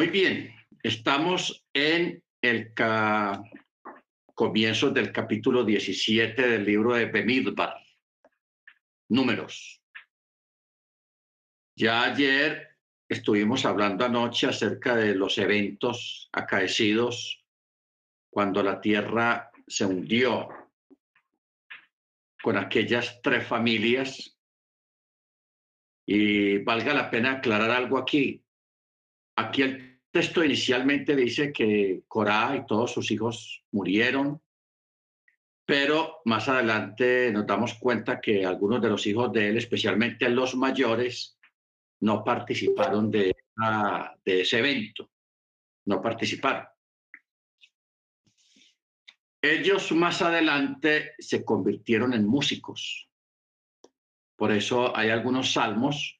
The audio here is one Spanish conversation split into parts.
Muy bien, estamos en el comienzo del capítulo 17 del libro de Bemidbar. Números. Ya ayer estuvimos hablando anoche acerca de los eventos acaecidos cuando la tierra se hundió con aquellas tres familias. Y valga la pena aclarar algo aquí. Aquí el texto inicialmente dice que Corá y todos sus hijos murieron, pero más adelante nos damos cuenta que algunos de los hijos de él, especialmente los mayores, no participaron de, de ese evento, no participaron. Ellos más adelante se convirtieron en músicos. Por eso hay algunos salmos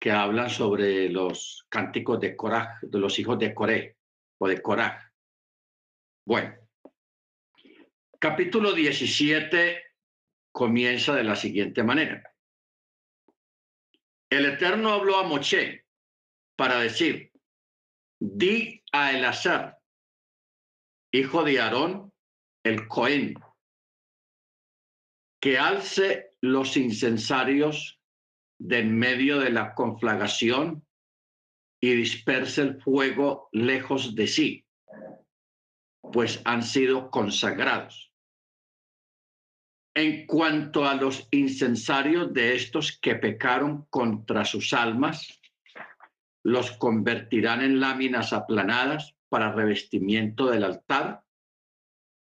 que hablan sobre los cánticos de Coraj, de los hijos de Coré o de Coraj. Bueno, capítulo 17 comienza de la siguiente manera. El Eterno habló a Moche para decir, di a Elazar, hijo de Aarón, el Cohen, que alce los incensarios de en medio de la conflagración y disperse el fuego lejos de sí, pues han sido consagrados. En cuanto a los incensarios de estos que pecaron contra sus almas, los convertirán en láminas aplanadas para revestimiento del altar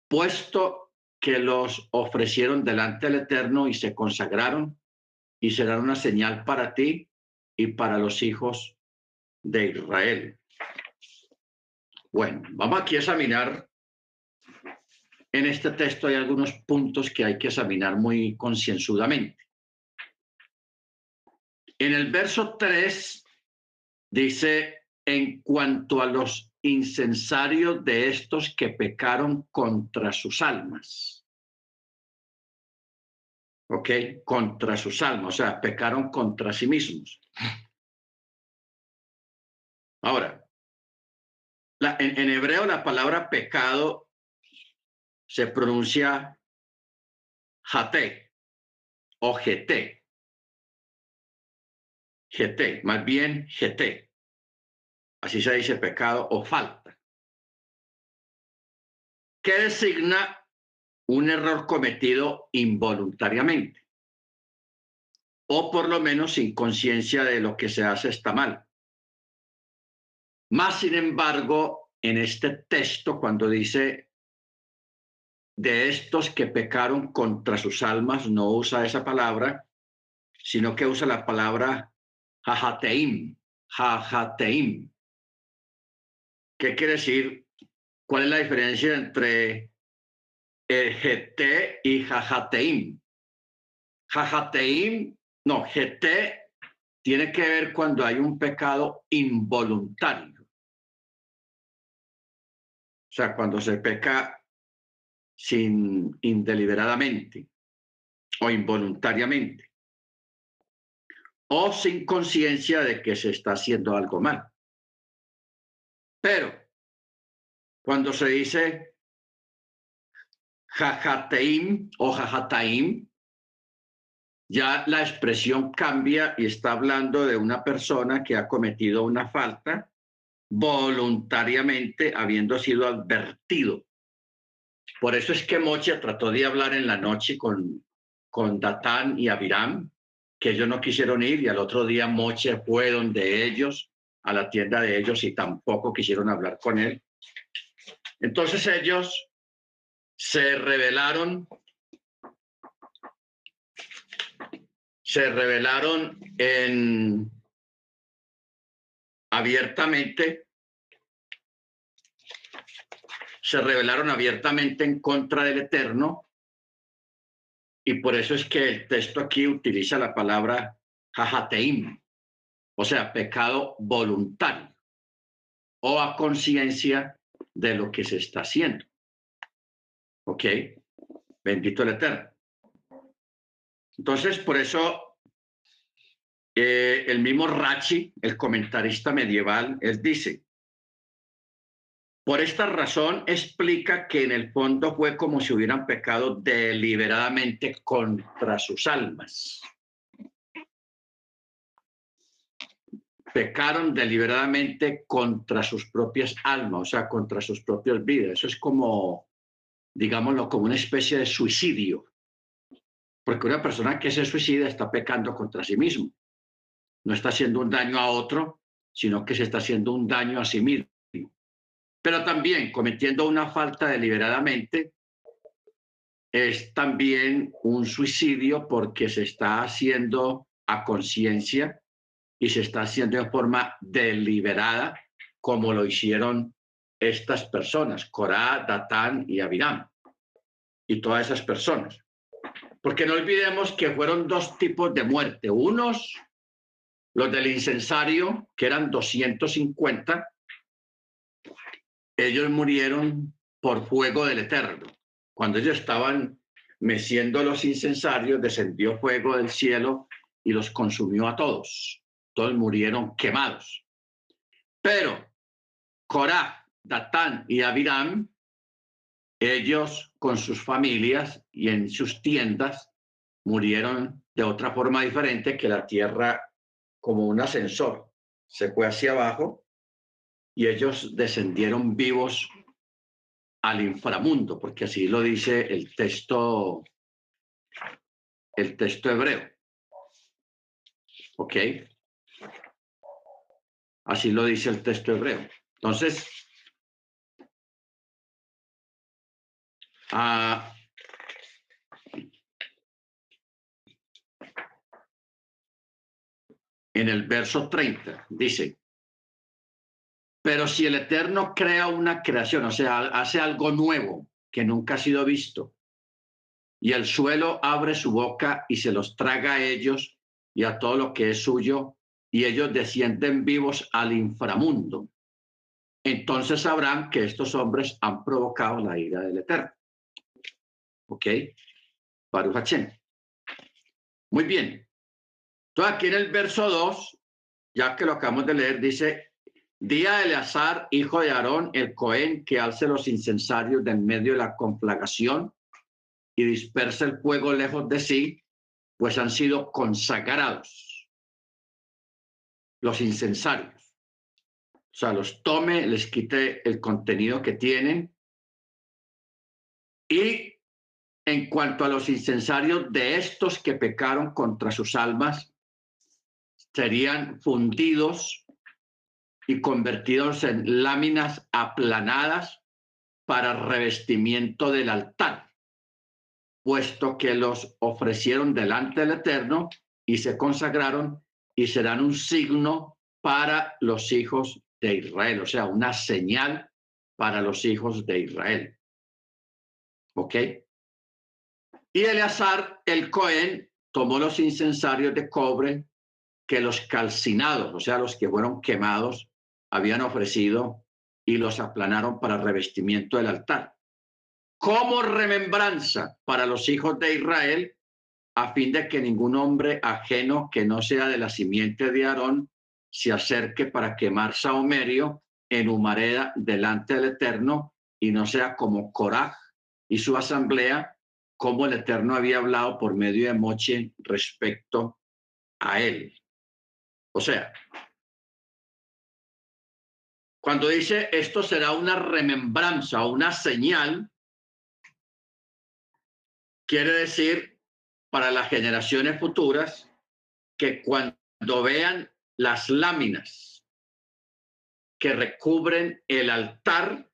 puesto que los ofrecieron delante del Eterno y se consagraron, y serán una señal para ti y para los hijos de Israel. Bueno, vamos aquí a examinar. En este texto hay algunos puntos que hay que examinar muy concienzudamente. En el verso 3 dice, en cuanto a los incensarios de estos que pecaron contra sus almas. ¿Ok? Contra sus almas, o sea, pecaron contra sí mismos. Ahora, en, hebreo la palabra pecado se pronuncia jate o gt. gt, más bien gt. Así se dice pecado o falta. ¿Qué designa un error cometido involuntariamente? O por lo menos sin conciencia de lo que se hace está mal. Más sin embargo, en este texto, cuando dice de estos que pecaron contra sus almas, no usa esa palabra, sino que usa la palabra jajateim, jajateim, ¿Qué quiere decir? ¿Cuál es la diferencia entre GT y Jajateim? Jajateim, no, GT tiene que ver cuando hay un pecado involuntario. O sea, cuando se peca sin indeliberadamente o involuntariamente o sin conciencia de que se está haciendo algo mal. Pero cuando se dice jajateim o jajataim, ya la expresión cambia y está hablando de una persona que ha cometido una falta voluntariamente habiendo sido advertido. Por eso es que Mocha trató de hablar en la noche con, con Datán y Abiram, que ellos no quisieron ir y al otro día Moche fue donde ellos a la tienda de ellos y tampoco quisieron hablar con él. Entonces ellos se rebelaron, se rebelaron en abiertamente, se rebelaron abiertamente en contra del Eterno. Y por eso es que el texto aquí utiliza la palabra jajateim, o sea, pecado voluntario o a conciencia de lo que se está haciendo. ¿Ok? Bendito el Eterno. Entonces, por eso, eh, el mismo Rachi, el comentarista medieval, él dice, Por esta razón explica que en el fondo fue como si hubieran pecado deliberadamente contra sus almas. Pecaron deliberadamente contra sus propias almas, o sea, contra sus propias vidas. Eso es como, digámoslo, como una especie de suicidio. Porque una persona que se suicida está pecando contra sí mismo. No está haciendo un daño a otro, sino que se está haciendo un daño a sí mismo pero también cometiendo una falta deliberadamente es también un suicidio porque se está haciendo a conciencia y se está haciendo de forma deliberada, como lo hicieron estas personas, Corá, Datán y Abiram, y todas esas personas. Porque no olvidemos que fueron dos tipos de muerte. Unos, los del incensario, que eran 250, ellos murieron por fuego del Eterno. Cuando ellos estaban meciendo los incensarios, descendió fuego del cielo y los consumió a todos. Todos murieron quemados. Pero Corá, Datán y Abiram, ellos con sus familias y en sus tiendas murieron de otra forma diferente que la tierra como un ascensor. Se fue hacia abajo y ellos descendieron vivos al inframundo, porque así lo dice el texto, el texto hebreo. ¿Ok? Así lo dice el texto hebreo. Entonces, ah, en el verso 30 dice, pero si el Eterno crea una creación, o sea, hace algo nuevo que nunca ha sido visto, y el suelo abre su boca y se los traga a ellos y a todo lo que es suyo, y ellos descienden vivos al inframundo, entonces sabrán que estos hombres han provocado la ira del Eterno. ¿Ok? Baruch Muy bien. Entonces aquí en el verso 2, ya que lo acabamos de leer, dice, Día Eleazar, hijo de Aarón, el Cohen, que alce los incensarios de en medio de la conflagración y dispersa el fuego lejos de sí, pues han sido consagrados los incensarios. O sea, los tome, les quite el contenido que tienen. Y en cuanto a los incensarios de estos que pecaron contra sus almas, serían fundidos y convertidos en láminas aplanadas para revestimiento del altar, puesto que los ofrecieron delante del Eterno y se consagraron y serán un signo para los hijos de Israel, o sea, una señal para los hijos de Israel. ¿Ok? Y Eleazar, el Cohen, tomó los incensarios de cobre que los calcinados, o sea, los que fueron quemados, habían ofrecido y los aplanaron para revestimiento del altar, como remembranza para los hijos de Israel, a fin de que ningún hombre ajeno que no sea de la simiente de Aarón se acerque para quemar saumerio en humareda delante del Eterno y no sea como Coraj y su asamblea, como el Eterno había hablado por medio de Moche respecto a él. O sea, cuando dice esto será una remembranza una señal, quiere decir para las generaciones futuras que cuando vean las láminas que recubren el altar,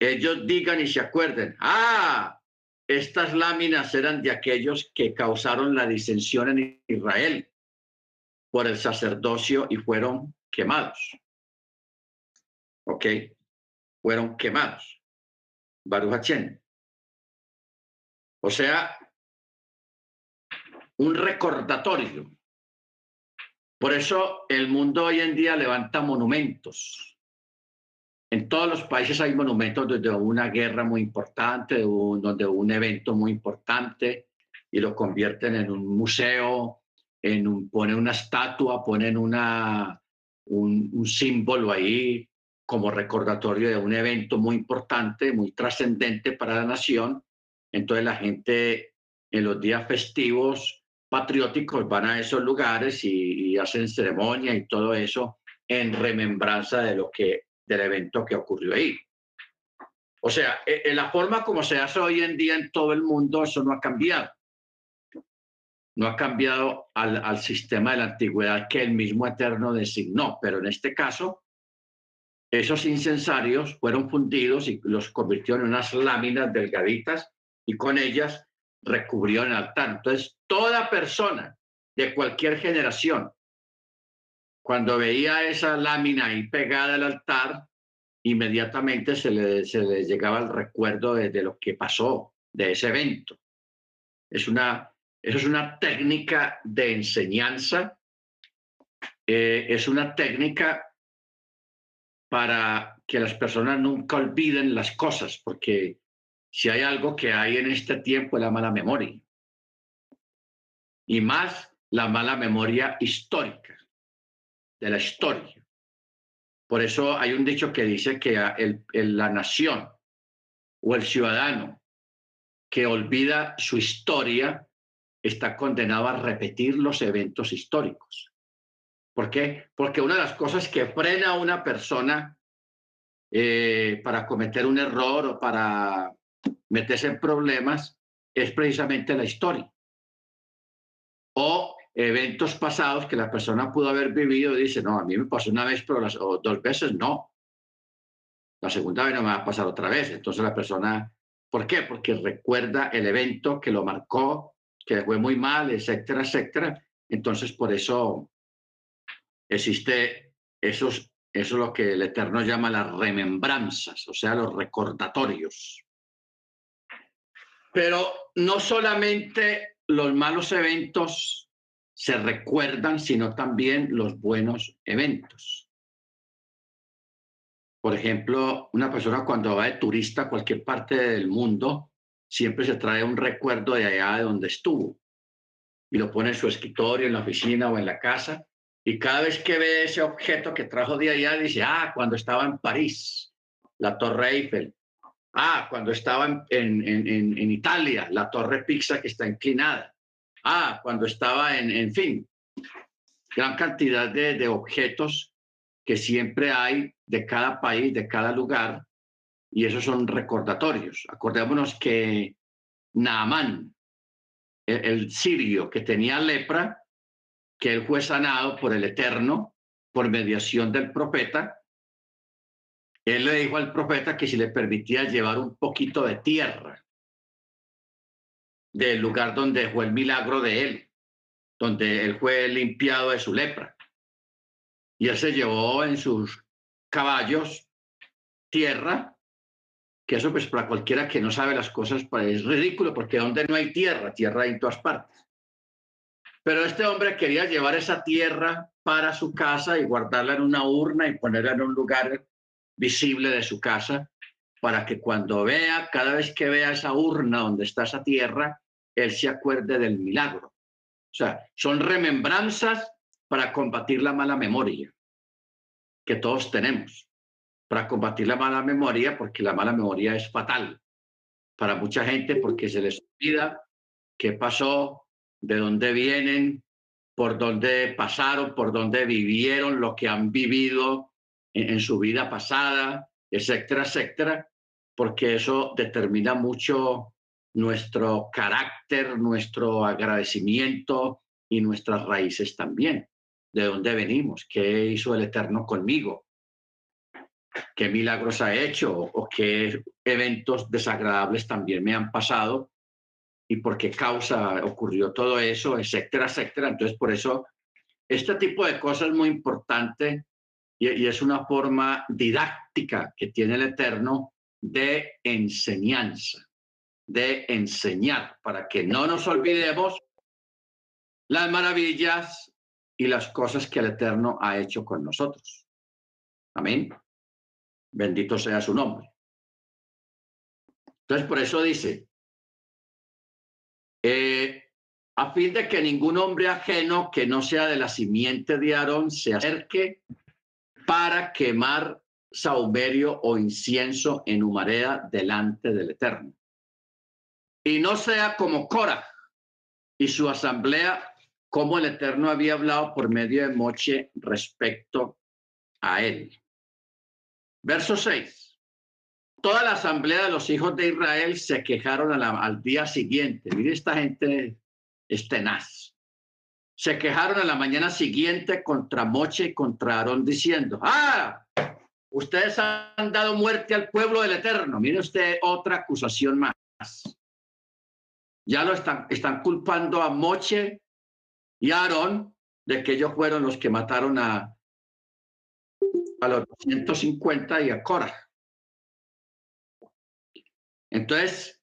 ellos digan y se acuerden, ah, estas láminas eran de aquellos que causaron la disensión en Israel por el sacerdocio y fueron quemados. ¿ok? Fueron quemados. Baruch O sea, un recordatorio. Por eso el mundo hoy en día levanta monumentos. En todos los países hay monumentos desde una guerra muy importante, donde un evento muy importante, y lo convierten en un museo, en un, ponen una estatua, ponen una, un símbolo ahí, como recordatorio de un evento muy importante, muy trascendente para la nación. Entonces la gente en los días festivos patrióticos van a esos lugares y, hacen ceremonia y todo eso en remembranza de lo que del evento que ocurrió ahí. O sea, en e, la forma como se hace hoy en día en todo el mundo, eso no ha cambiado. No ha cambiado al, sistema de la antigüedad que el mismo Eterno designó, pero en este caso, esos incensarios fueron fundidos y los convirtió en unas láminas delgaditas y con ellas recubrió el altar. Entonces, toda persona de cualquier generación, cuando veía esa lámina ahí pegada al altar, inmediatamente se le, se le llegaba el recuerdo de, lo que pasó, de ese evento. Es una, es una técnica de enseñanza, eh, es una técnica para que las personas nunca olviden las cosas, porque si hay algo que hay en este tiempo es la mala memoria. Y más la mala memoria histórica, de la historia. Por eso hay un dicho que dice que la nación o el ciudadano que olvida su historia está condenado a repetir los eventos históricos. ¿Por qué? Porque una de las cosas que frena a una persona eh, para cometer un error o para meterse en problemas es precisamente la historia. O eventos pasados que la persona pudo haber vivido y dice, no, a mí me pasó una vez, pero las, o dos veces no. La segunda vez no me va a pasar otra vez. Entonces la persona, ¿por qué? Porque recuerda el evento que lo marcó, que fue muy mal, etcétera, etcétera. Entonces por eso existe esos, eso es lo que el Eterno llama las remembranzas, o sea, los recordatorios. Pero no solamente los malos eventos se recuerdan, sino también los buenos eventos. Por ejemplo, una persona cuando va de turista a cualquier parte del mundo, siempre se trae un recuerdo de allá de donde estuvo y lo pone en su escritorio, en la oficina o en la casa. Y cada vez que ve ese objeto que trajo de allá, dice, ah, cuando estaba en París, la Torre Eiffel, Ah, cuando estaba en, en, Italia, la torre Pisa que está inclinada. Ah, cuando estaba en, en fin, gran cantidad de, de objetos que siempre hay de cada país, de cada lugar, y esos son recordatorios. Acordémonos que Naamán, el, el, sirio que tenía lepra, que él fue sanado por el Eterno, por mediación del profeta, él le dijo al profeta que si le permitía llevar un poquito de tierra del lugar donde fue el milagro de él, donde él fue limpiado de su lepra. Y él se llevó en sus caballos tierra, que eso pues para cualquiera que no sabe las cosas pues, es ridículo, porque donde no hay tierra, tierra hay en todas partes. Pero este hombre quería llevar esa tierra para su casa y guardarla en una urna y ponerla en un lugar visible de su casa para que cuando vea, cada vez que vea esa urna donde está esa tierra, él se acuerde del milagro. O sea, son remembranzas para combatir la mala memoria que todos tenemos, para combatir la mala memoria, porque la mala memoria es fatal para mucha gente porque se les olvida qué pasó, de dónde vienen, por dónde pasaron, por dónde vivieron, lo que han vivido, en, su vida pasada, etcétera, etcétera, porque eso determina mucho nuestro carácter, nuestro agradecimiento y nuestras raíces también. ¿De dónde venimos? ¿Qué hizo el Eterno conmigo? ¿Qué milagros ha hecho? ¿O qué eventos desagradables también me han pasado? ¿Y por qué causa ocurrió todo eso? Etcétera, etcétera. Entonces, por eso, este tipo de cosas es muy importante y, es una forma didáctica que tiene el Eterno de enseñanza, de enseñar, para que no nos olvidemos las maravillas y las cosas que el Eterno ha hecho con nosotros. Amén. Bendito sea su nombre. Entonces, por eso dice, eh, a fin de que ningún hombre ajeno que no sea de la simiente de Aarón se acerque para quemar saumerio o incienso en humareda delante del Eterno. Y no sea como Cora y su asamblea, como el Eterno había hablado por medio de Moche respecto a él. Verso 6. Toda la asamblea de los hijos de Israel se quejaron al día siguiente. Mire, esta gente es tenaz. Se quejaron a la mañana siguiente contra Moche y contra Aarón diciendo, ah, ustedes han dado muerte al pueblo del Eterno. Mire usted otra acusación más. Ya lo están, están culpando a Moche y a Aarón de que ellos fueron los que mataron a, a los 150 y a Cora. Entonces,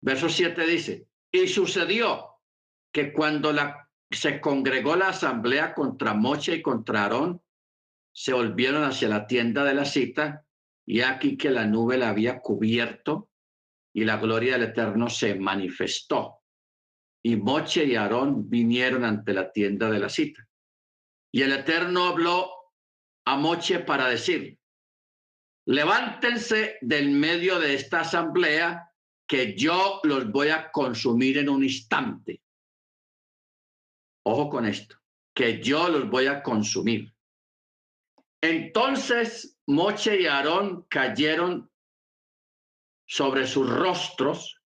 verso 7 dice, y sucedió que cuando la, se congregó la asamblea contra Moche y contra Aarón, se volvieron hacia la tienda de la cita y aquí que la nube la había cubierto y la gloria del Eterno se manifestó. Y Moche y Aarón vinieron ante la tienda de la cita. Y el Eterno habló a Moche para decir, levántense del medio de esta asamblea que yo los voy a consumir en un instante. Ojo con esto, que yo los voy a consumir. Entonces Moche y Aarón cayeron sobre sus rostros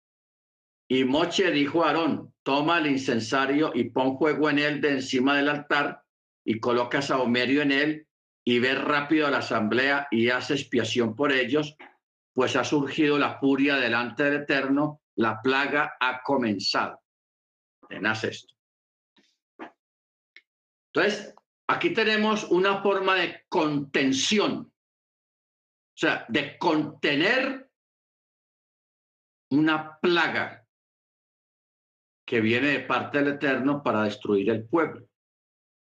y Moche dijo a Aarón, toma el incensario y pon fuego en él de encima del altar y coloca saumerio en él y ve rápido a la asamblea y hace expiación por ellos, pues ha surgido la furia delante del Eterno, la plaga ha comenzado. Nace esto. Entonces, aquí tenemos una forma de contención, o sea, de contener una plaga que viene de parte del Eterno para destruir el pueblo.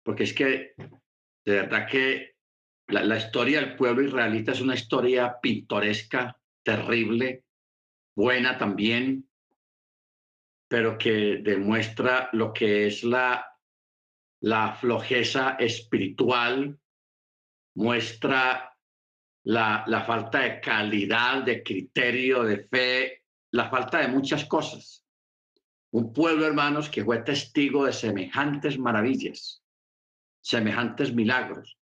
Porque es que, de verdad que la, historia del pueblo israelita es una historia pintoresca, terrible, buena también, pero que demuestra lo que es la, la flojeza espiritual, muestra la, la falta de calidad, de criterio, de fe, la falta de muchas cosas. Un pueblo, hermanos, que fue testigo de semejantes maravillas, semejantes milagros,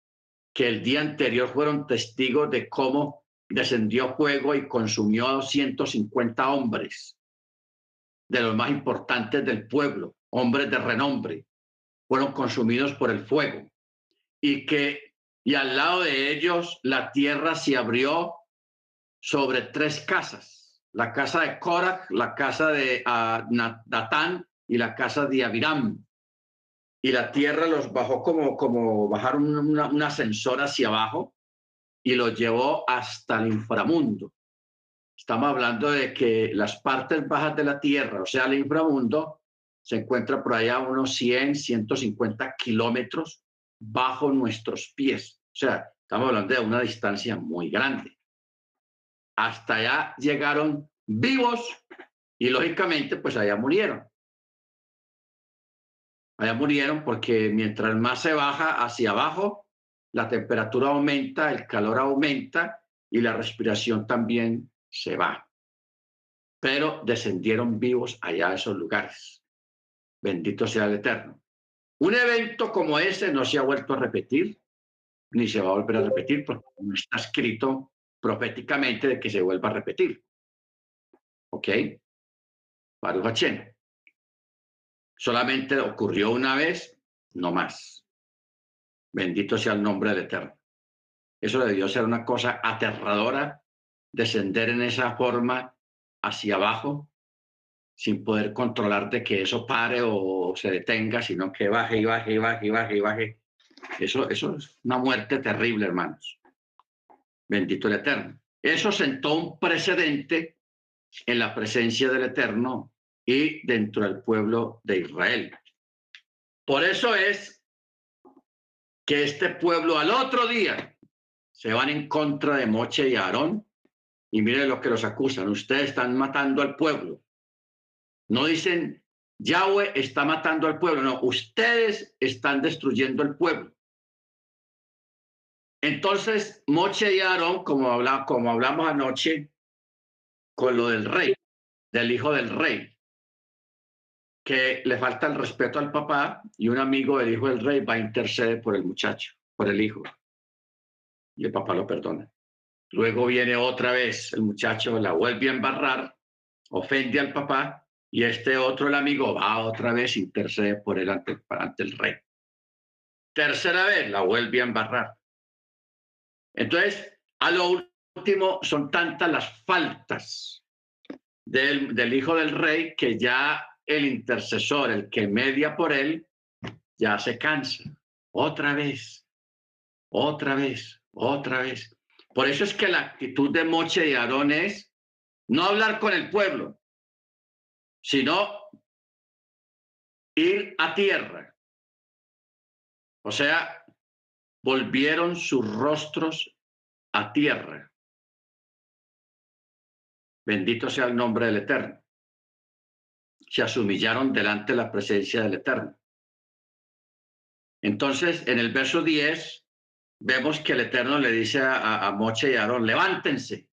que el día anterior fueron testigos de cómo descendió fuego y consumió a 250 hombres, de los más importantes del pueblo, hombres de renombre, fueron consumidos por el fuego. Y que, y al lado de ellos, la tierra se abrió sobre tres casas, la casa de Korach, la casa de uh, Datán y la casa de Abiram y la tierra los bajó como, como bajar un, ascensor hacia abajo y los llevó hasta el inframundo. Estamos hablando de que las partes bajas de la tierra, o sea, el inframundo, se encuentra por allá unos 100, 150 kilómetros bajo nuestros pies. O sea, estamos hablando de una distancia muy grande. Hasta allá llegaron vivos y lógicamente pues allá murieron. Allá murieron porque mientras más se baja hacia abajo, la temperatura aumenta, el calor aumenta y la respiración también se va. Pero descendieron vivos allá a esos lugares. Bendito sea el Eterno. Un evento como ese no se ha vuelto a repetir, ni se va a volver a repetir, porque no está escrito proféticamente de que se vuelva a repetir. ¿Ok? Baruch solamente ocurrió una vez, no más. Bendito sea el nombre del Eterno. Eso debió ser una cosa aterradora, descender en esa forma hacia abajo, sin poder controlar de que eso pare o se detenga, sino que baje y baje y baje y baje y baje. Eso, eso es una muerte terrible, hermanos. Bendito el Eterno. Eso sentó un precedente en la presencia del Eterno y dentro del pueblo de Israel. Por eso es que este pueblo al otro día se van en contra de Moche y Aarón y miren lo que los acusan. Ustedes están matando al pueblo. No dicen Yahweh está matando al pueblo, no, ustedes están destruyendo el pueblo. Entonces, Moche y Aarón, como, como hablamos anoche, con lo del rey, del hijo del rey, que le falta el respeto al papá y un amigo del hijo del rey va a interceder por el muchacho, por el hijo. Y el papá lo perdona. Luego viene otra vez el muchacho, la vuelve a embarrar, ofende al papá y este otro, el amigo, va otra vez, intercede por él ante, el rey. Tercera vez, la vuelve a embarrar. Entonces, a lo último, son tantas las faltas del, del hijo del rey que ya el intercesor, el que media por él, ya se cansa. Otra vez, otra vez, otra vez. Por eso es que la actitud de Moche y Aarón es no hablar con el pueblo, sino ir a tierra. O sea, volvieron sus rostros a tierra. Bendito sea el nombre del Eterno. Se asumillaron delante de la presencia del Eterno. Entonces, en el verso 10, vemos que el Eterno le dice a, Moche y a Aarón, levántense.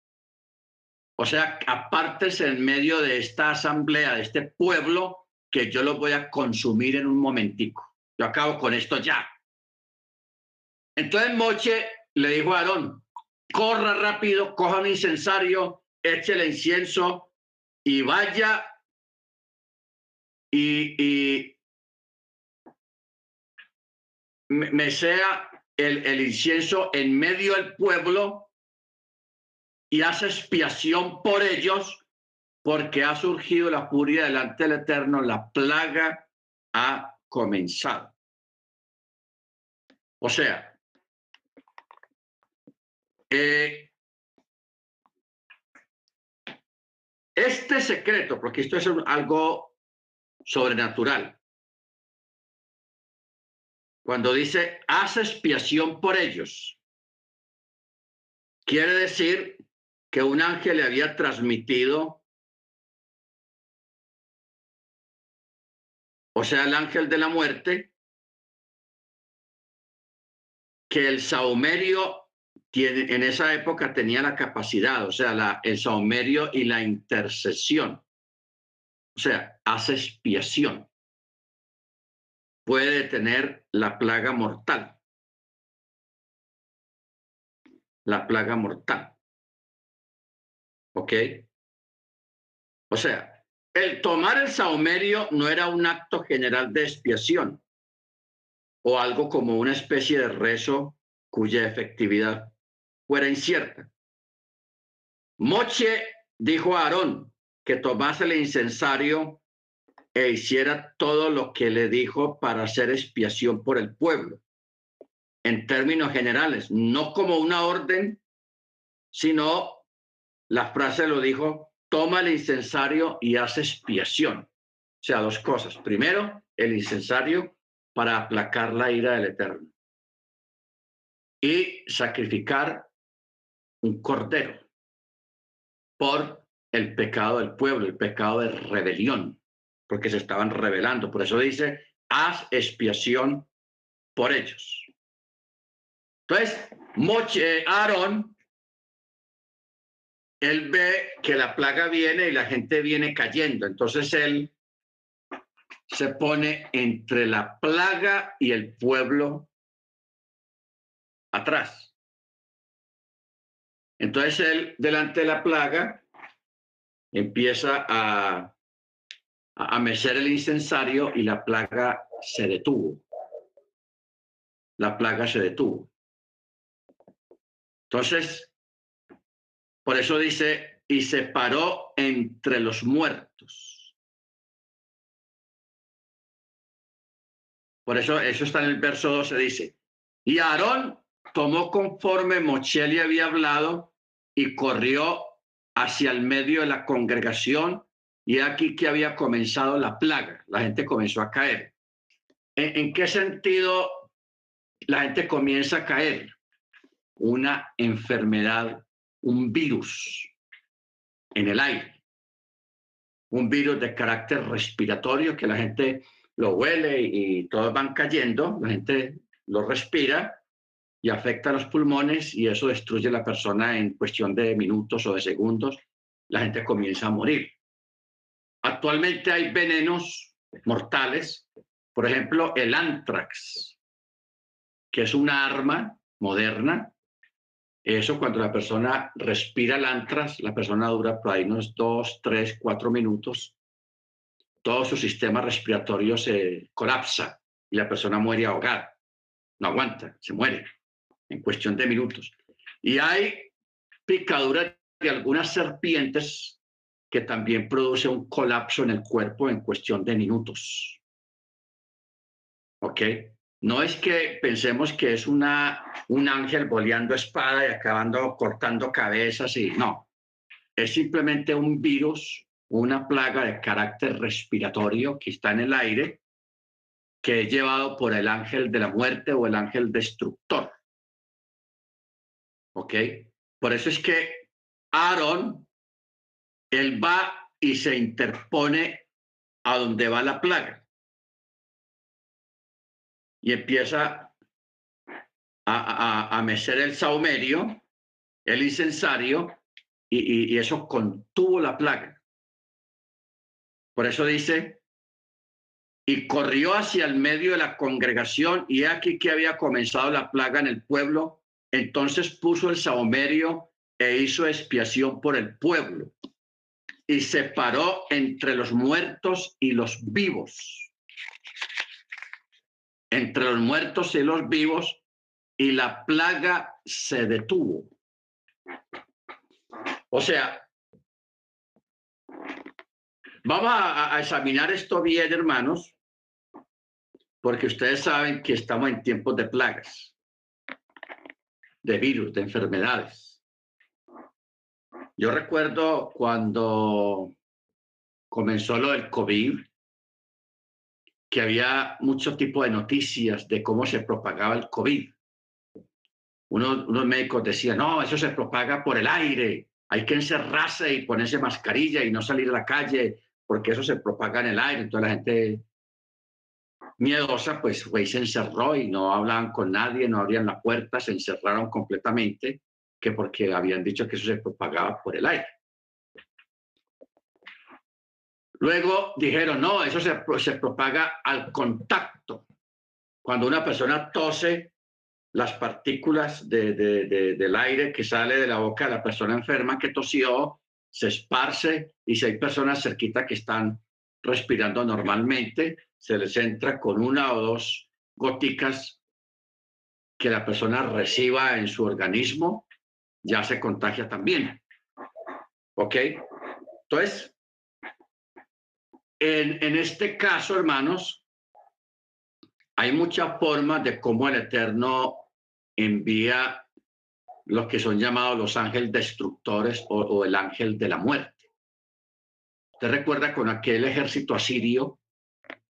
O sea, apártense en medio de esta asamblea, de este pueblo, que yo lo voy a consumir en un momentico. Yo acabo con esto ya. Entonces Moche le dijo a Aarón, corra rápido, coja un incensario, eche el incienso y vaya y, me sea el, incienso en medio del pueblo y hace expiación por ellos porque ha surgido la furia delante del Eterno, la plaga ha comenzado. O sea, eh, este secreto, porque esto es algo sobrenatural, cuando dice, haz expiación por ellos, quiere decir que un ángel le había transmitido, o sea, el ángel de la muerte, que el saumerio tiene, en esa época tenía la capacidad, o sea, la, el saumerio y la intercesión. O sea, hace expiación puede tener la plaga mortal. La plaga mortal. ¿Ok? O sea, el tomar el saumerio no era un acto general de expiación o algo como una especie de rezo cuya efectividad fuera incierta. Moche dijo a Aarón que tomase el incensario e hiciera todo lo que le dijo para hacer expiación por el pueblo. En términos generales, no como una orden, sino la frase lo dijo, toma el incensario y hace expiación. O sea, dos cosas. Primero, el incensario para aplacar la ira del Eterno. Y sacrificar un cordero por el pecado del pueblo, el pecado de rebelión porque se estaban rebelando. Por eso dice, haz expiación por ellos. Entonces, Moche, Aarón, él ve que la plaga viene y la gente viene cayendo. Entonces él se pone entre la plaga y el pueblo atrás. Entonces él, delante de la plaga, empieza a a mecer el incensario y la plaga se detuvo. La plaga se detuvo. Entonces, por eso dice, y se paró entre los muertos. Por eso, eso está en el verso 12, dice, y Aarón tomó conforme Mocheli había hablado y corrió hacia el medio de la congregación y aquí que había comenzado la plaga, la gente comenzó a caer. ¿En, qué sentido la gente comienza a caer? Una enfermedad, un virus en el aire, un virus de carácter respiratorio que la gente lo huele y todos van cayendo, la gente lo respira y afecta los pulmones y eso destruye a la persona en cuestión de minutos o de segundos. La gente comienza a morir. Actualmente hay venenos mortales, por ejemplo, el antrax, que es una arma moderna. Eso cuando la persona respira el la persona dura por ahí unos dos, tres, cuatro minutos. Todo su sistema respiratorio se colapsa y la persona muere ahogada. No aguanta, se muere en cuestión de minutos. Y hay picaduras de algunas serpientes que también produce un colapso en el cuerpo en cuestión de minutos. ¿Ok? No es que pensemos que es una, un ángel boleando espada y acabando cortando cabezas y no. Es simplemente un virus, una plaga de carácter respiratorio que está en el aire, que es llevado por el ángel de la muerte o el ángel destructor. ¿Ok? Por eso es que Aarón, él va y se interpone a donde va la plaga. Y empieza a, a, mecer el saumerio, el incensario, y, y eso contuvo la plaga. Por eso dice, y corrió hacia el medio de la congregación, y aquí que había comenzado la plaga en el pueblo, entonces puso el sahumerio e hizo expiación por el pueblo y separó entre los muertos y los vivos. Entre los muertos y los vivos y la plaga se detuvo. O sea, vamos a, examinar esto bien, hermanos, porque ustedes saben que estamos en tiempos de plagas de virus, de enfermedades. Yo recuerdo cuando comenzó lo del COVID, que había mucho tipo de noticias de cómo se propagaba el COVID. Uno, unos médicos decían, no, eso se propaga por el aire, hay que encerrarse y ponerse mascarilla y no salir a la calle porque eso se propaga en el aire. Entonces la gente miedosa, pues fue y se encerró y no hablaban con nadie, no abrían la puerta, se encerraron completamente, que porque habían dicho que eso se propagaba por el aire. Luego dijeron, no, eso se, se propaga al contacto. Cuando una persona tose, las partículas de, del aire que sale de la boca de la persona enferma que tosió se esparce y si hay personas cerquita que están respirando normalmente, se les entra con una o dos goticas que la persona reciba en su organismo, ya se contagia también. ¿Ok? Entonces, en, este caso, hermanos, hay muchas formas de cómo el Eterno envía los que son llamados los ángeles destructores o, el ángel de la muerte. Usted recuerda con aquel ejército asirio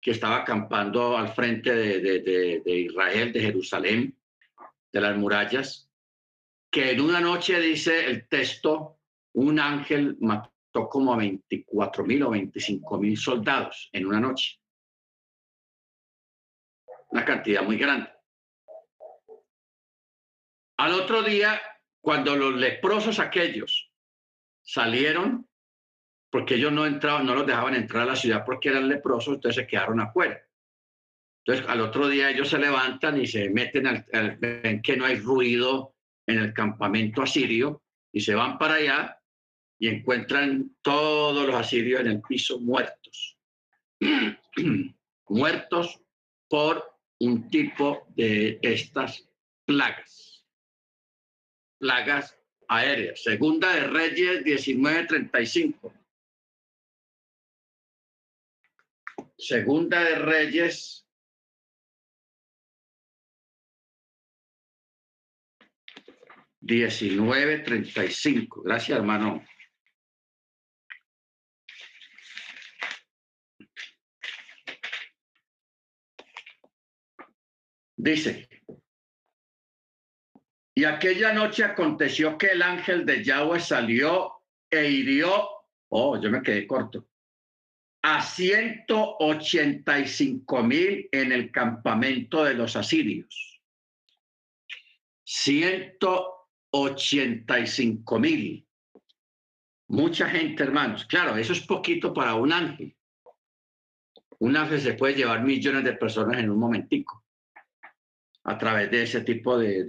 que estaba acampando al frente de, Israel, de Jerusalén, de las murallas, que en una noche, dice el texto, un ángel mató como a 24 mil o 25 mil soldados en una noche. Una cantidad muy grande. Al otro día, cuando los leprosos aquellos salieron porque ellos no entraban, no los dejaban entrar a la ciudad porque eran leprosos, entonces se quedaron afuera. Entonces, al otro día ellos se levantan y se meten, al, ven que no hay ruido en el campamento asirio y se van para allá y encuentran todos los asirios en el piso muertos. muertos por un tipo de estas plagas. Plagas aéreas. Segunda de Reyes 1935. Segunda de Reyes. Diecinueve treinta y cinco. Gracias, hermano. Dice, y aquella noche aconteció que el ángel de Yahweh salió e hirió, oh, yo me quedé corto, a 185 mil en el campamento de los asirios. 185 mil. Mucha gente, hermanos. Claro, eso es poquito para un ángel. Un ángel se puede llevar millones de personas en un momentico a través de ese tipo de,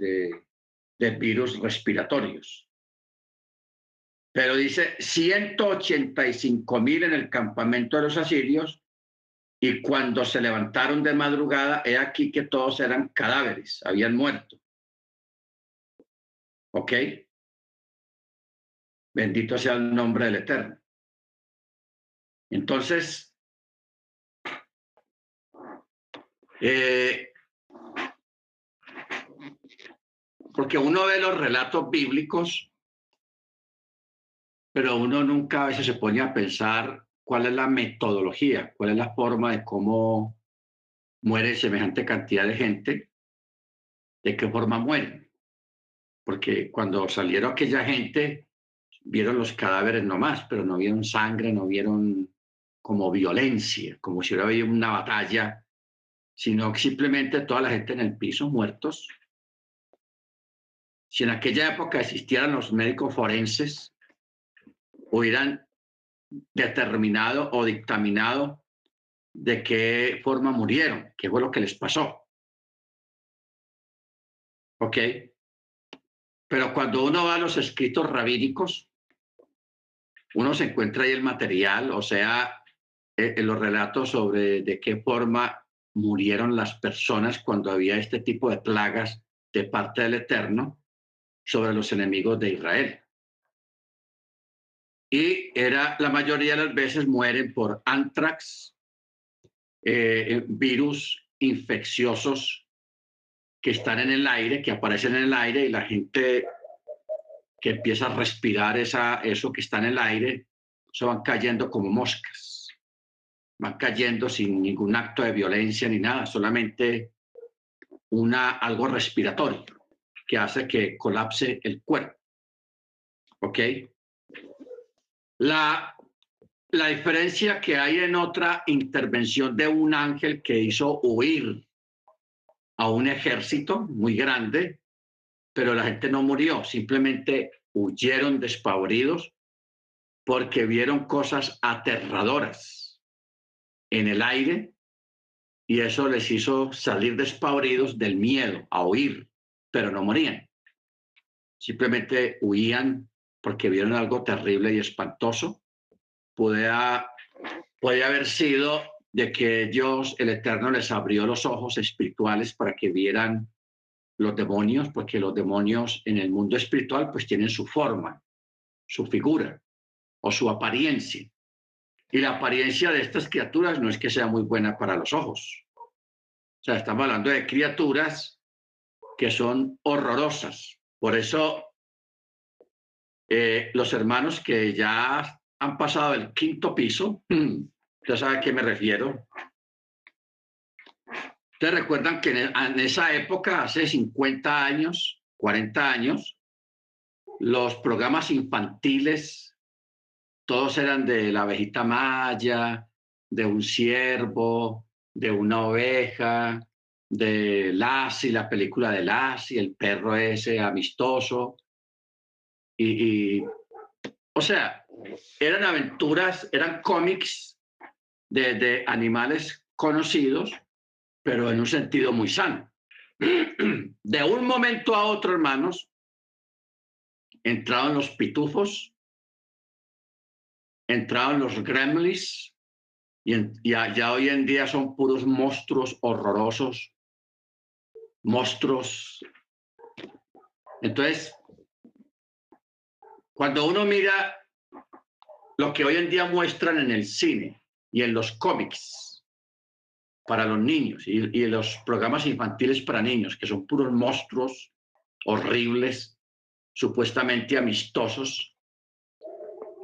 de virus respiratorios. Pero dice 185 mil en el campamento de los asirios y cuando se levantaron de madrugada, he aquí que todos eran cadáveres, habían muerto. ¿Ok? Bendito sea el nombre del Eterno. Entonces, eh, porque uno ve los relatos bíblicos, pero uno nunca a veces se pone a pensar cuál es la metodología, cuál es la forma de cómo muere semejante cantidad de gente, de qué forma mueren. Porque cuando salieron aquella gente, vieron los cadáveres nomás, pero no vieron sangre, no vieron como violencia, como si hubiera habido una batalla, sino simplemente toda la gente en el piso, muertos. Si en aquella época existieran los médicos forenses, hubieran determinado o dictaminado de qué forma murieron, qué fue lo que les pasó. ¿Ok? Pero cuando uno va a los escritos rabínicos, uno se encuentra ahí el material, o sea, en eh, los relatos sobre de qué forma murieron las personas cuando había este tipo de plagas de parte del Eterno sobre los enemigos de Israel. Y era la mayoría de las veces mueren por antrax, eh, virus infecciosos que están en el aire, que aparecen en el aire y la gente que empieza a respirar esa, eso que está en el aire, se van cayendo como moscas, van cayendo sin ningún acto de violencia ni nada, solamente una, algo respiratorio hace que colapse el cuerpo. ¿Ok? La, la diferencia que hay en otra intervención de un ángel que hizo huir a un ejército muy grande, pero la gente no murió, simplemente huyeron despavoridos porque vieron cosas aterradoras en el aire y eso les hizo salir despavoridos del miedo a huir, pero no morían. Simplemente huían porque vieron algo terrible y espantoso. Puede, puede haber sido de que Dios, el Eterno, les abrió los ojos espirituales para que vieran los demonios, porque los demonios en el mundo espiritual pues tienen su forma, su figura o su apariencia. Y la apariencia de estas criaturas no es que sea muy buena para los ojos. O sea, estamos hablando de criaturas que son horrorosas. Por eso eh, los hermanos que ya han pasado el quinto piso, ya saben a qué me refiero. Ustedes recuerdan que en esa época, hace 50 años, 40 años, los programas infantiles, todos eran de la abejita maya, de un ciervo, de una oveja, de Lassie, la película de Lassie, el perro ese amistoso. Y, o sea, eran aventuras, eran cómics de, animales conocidos, pero en un sentido muy sano. De un momento a otro, hermanos, entraron los pitufos, entraron los gremlins, y, ya, hoy en día son puros monstruos horrorosos, monstruos. Entonces, cuando uno mira lo que hoy en día muestran en el cine y en los cómics para los niños y, en los programas infantiles para niños, que son puros monstruos horribles, supuestamente amistosos,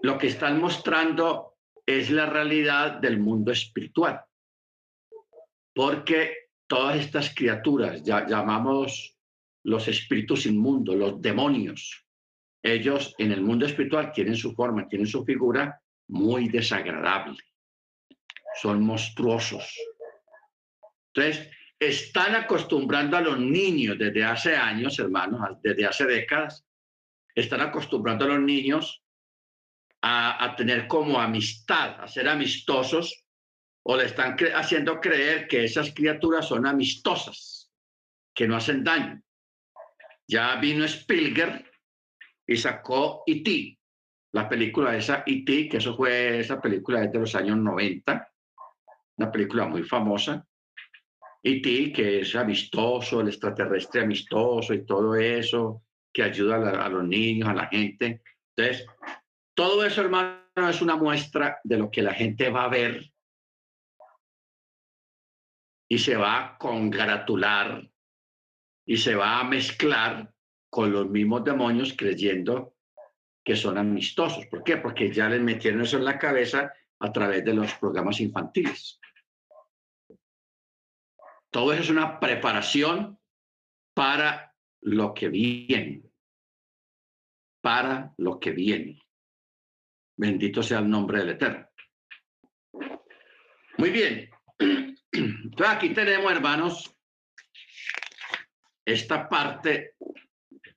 lo que están mostrando es la realidad del mundo espiritual. Porque todas estas criaturas, ya llamamos los espíritus inmundos, los demonios, ellos en el mundo espiritual tienen su forma, tienen su figura muy desagradable. Son monstruosos. Entonces, están acostumbrando a los niños desde hace años, hermanos, desde hace décadas, están acostumbrando a los niños a, tener como amistad, a ser amistosos, o le están haciendo creer que esas criaturas son amistosas, que no hacen daño. Ya vino Spielberg y sacó E.T., la película esa E.T., que eso fue esa película de los años 90, una película muy famosa. E.T., que es amistoso, el extraterrestre amistoso y todo eso, que ayuda a, a los niños, a la gente. Entonces, todo eso, hermano, es una muestra de lo que la gente va a ver y se va a congratular y se va a mezclar con los mismos demonios creyendo que son amistosos. ¿Por qué? Porque ya les metieron eso en la cabeza a través de los programas infantiles. Todo eso es una preparación para lo que viene. Para lo que viene. Bendito sea el nombre del Eterno. Muy bien. Entonces aquí tenemos, hermanos, esta parte,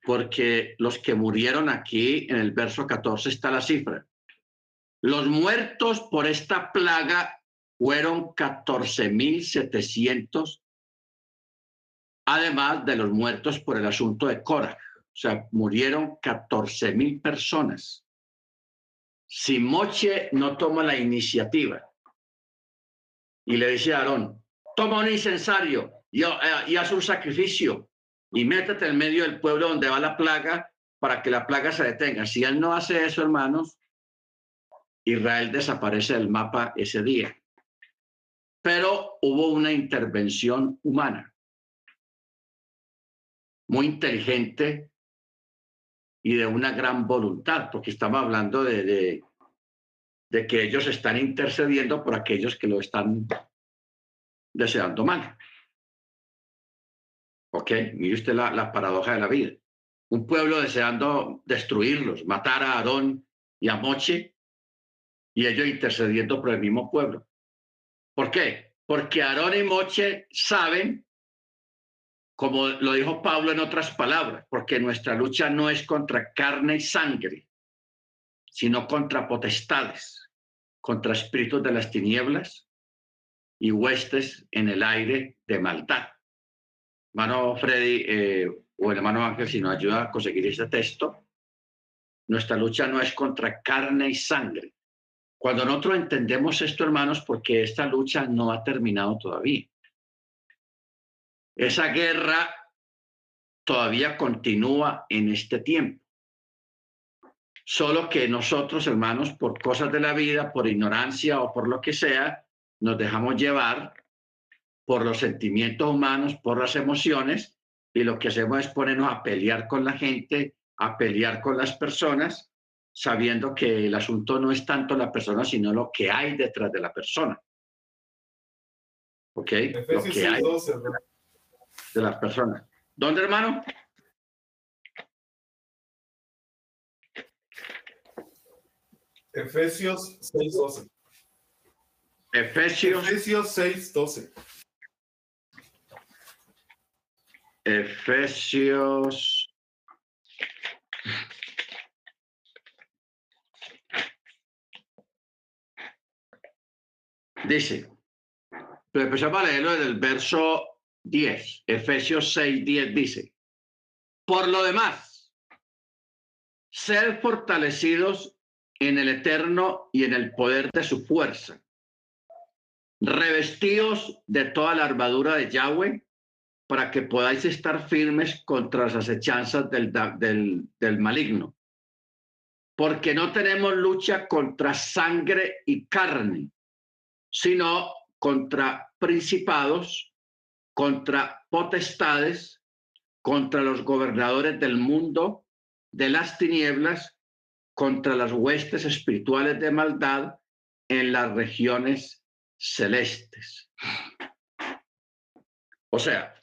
porque los que murieron aquí en el verso 14 está la cifra. Los muertos por esta plaga fueron 14.700, además de los muertos por el asunto de Cora. O sea, murieron 14.000 personas si Moche no toma la iniciativa y le dice a Aarón, toma un incensario y, eh, y haz un sacrificio y métete en medio del pueblo donde va la plaga para que la plaga se detenga. Si él no hace eso, hermanos, Israel desaparece del mapa ese día. Pero hubo una intervención humana muy inteligente y de una gran voluntad, porque estamos hablando de, que ellos están intercediendo por aquellos que lo están deseando mal. ¿Ok? Mire usted la, la paradoja de la vida. Un pueblo deseando destruirlos, matar a Aarón y a Moche, y ellos intercediendo por el mismo pueblo. ¿Por qué? Porque Aarón y Moche saben como lo dijo Pablo en otras palabras, porque nuestra lucha no es contra carne y sangre, sino contra potestades, contra espíritus de las tinieblas y huestes en el aire de maldad. Hermano Freddy eh, o el hermano Ángel, si nos ayuda a conseguir este texto, nuestra lucha no es contra carne y sangre. Cuando nosotros entendemos esto, hermanos, porque esta lucha no ha terminado todavía. Esa guerra todavía continúa en este tiempo. Solo que nosotros, hermanos, por cosas de la vida, por ignorancia o por lo que sea, nos dejamos llevar por los sentimientos humanos, por las emociones, y lo que hacemos es ponernos a pelear con la gente, a pelear con las personas, sabiendo que el asunto no es tanto la persona, sino lo que hay detrás de la persona. ¿Ok? lo que hay de las personas. ¿Dónde, hermano? Efesios 6.12. Efesios. Efesios 6.12. Efesios. Dice, pero empezamos a leerlo desde el verso 10, Efesios 6, 10 dice, por lo demás, ser fortalecidos en el eterno y en el poder de su fuerza, revestidos de toda la armadura de Yahweh, para que podáis estar firmes contra las acechanzas del, del, del maligno. Porque no tenemos lucha contra sangre y carne, sino contra principados, contra potestades, contra los gobernadores del mundo, de las tinieblas, contra las huestes espirituales de maldad en las regiones celestes. O sea,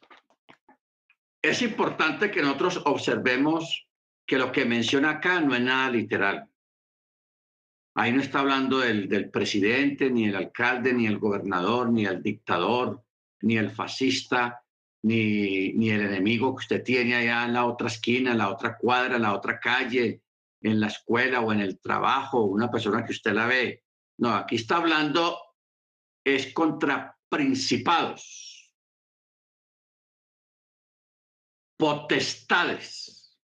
es importante que nosotros observemos que lo que menciona acá no es nada literal. Ahí no está hablando del, del presidente, ni el alcalde, ni el gobernador, ni el dictador, ni el fascista, ni, ni el enemigo que usted tiene allá en la otra esquina, en la otra cuadra, en la otra calle, en la escuela o en el trabajo, una persona que usted la ve. No, aquí está hablando, es contra principados, potestades,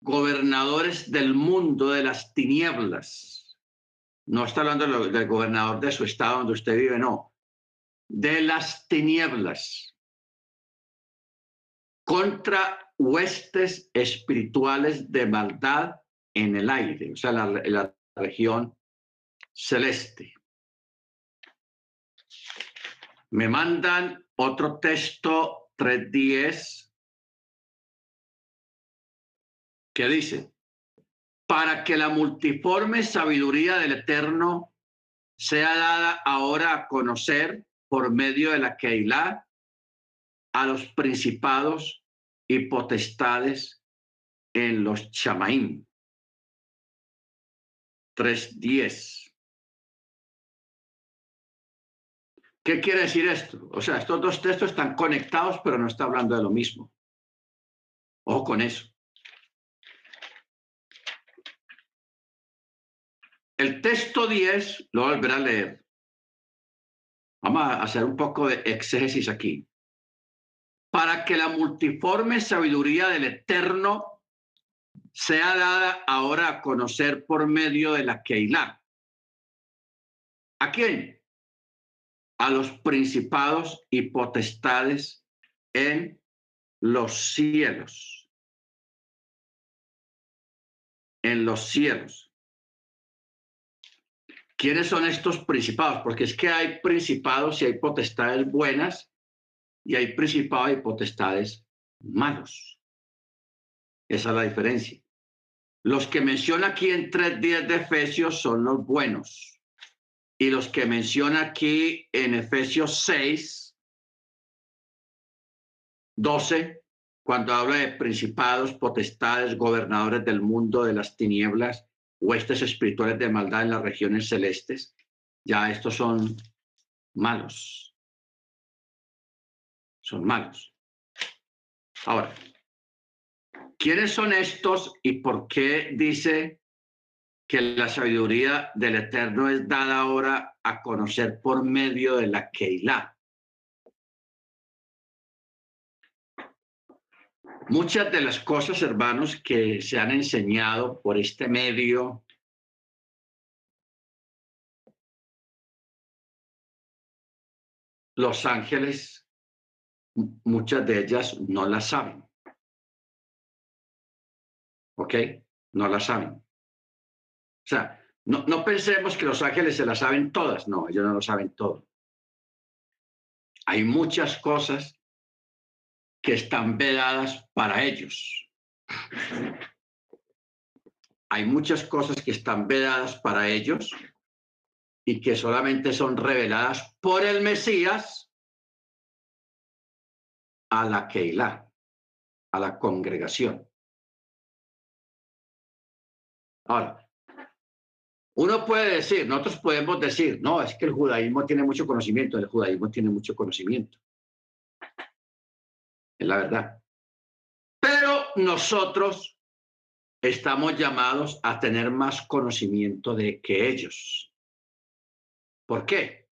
gobernadores del mundo de las tinieblas. No está hablando del gobernador de su estado donde usted vive, no. De las tinieblas. Contra huestes espirituales de maldad en el aire, o sea, la, la región celeste. Me mandan otro texto 3.10 que dice, para que la multiforme sabiduría del Eterno sea dada ahora a conocer por medio de la Keilah a los principados y potestades en los chamaín. 3.10. ¿Qué quiere decir esto? O sea, estos dos textos están conectados, pero no está hablando de lo mismo. Ojo con eso. El texto 10 lo volverá a leer. Vamos a hacer un poco de exégesis aquí para que la multiforme sabiduría del Eterno sea dada ahora a conocer por medio de la Keilah. ¿A quién? A los principados y potestades en los cielos. En los cielos. ¿Quiénes son estos principados? Porque es que hay principados y hay potestades buenas y hay principados y potestades malos. Esa es la diferencia. Los que menciona aquí en tres días de Efesios son los buenos. Y los que menciona aquí en Efesios 6, 12, cuando habla de principados, potestades, gobernadores del mundo de las tinieblas, huestes espirituales de maldad en las regiones celestes, ya estos son malos son malos. Ahora, ¿quiénes son estos y por qué dice que la sabiduría del Eterno es dada ahora a conocer por medio de la Keilah? Muchas de las cosas, hermanos, que se han enseñado por este medio los ángeles muchas de ellas no la saben. ¿Ok? No la saben. O sea, no, no pensemos que los ángeles se la saben todas. No, ellos no lo saben todo. Hay muchas cosas que están vedadas para ellos. Hay muchas cosas que están vedadas para ellos y que solamente son reveladas por el Mesías a la Keilah, a la congregación. Ahora, uno puede decir, nosotros podemos decir, no, es que el judaísmo tiene mucho conocimiento, el judaísmo tiene mucho conocimiento. Es la verdad. Pero nosotros estamos llamados a tener más conocimiento de que ellos. ¿Por qué?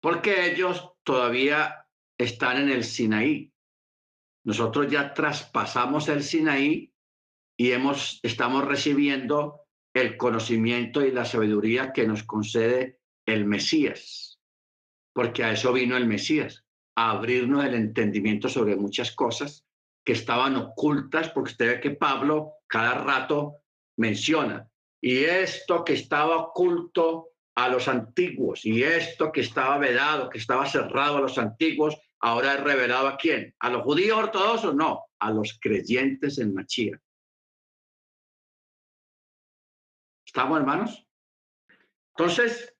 Porque ellos todavía están en el Sinaí. Nosotros ya traspasamos el Sinaí y hemos, estamos recibiendo el conocimiento y la sabiduría que nos concede el Mesías, porque a eso vino el Mesías, a abrirnos el entendimiento sobre muchas cosas que estaban ocultas, porque usted ve que Pablo cada rato menciona, y esto que estaba oculto a los antiguos, y esto que estaba vedado, que estaba cerrado a los antiguos, ahora es revelado a quién? ¿A los judíos ortodoxos? No, a los creyentes en Machía. ¿Estamos, hermanos? Entonces,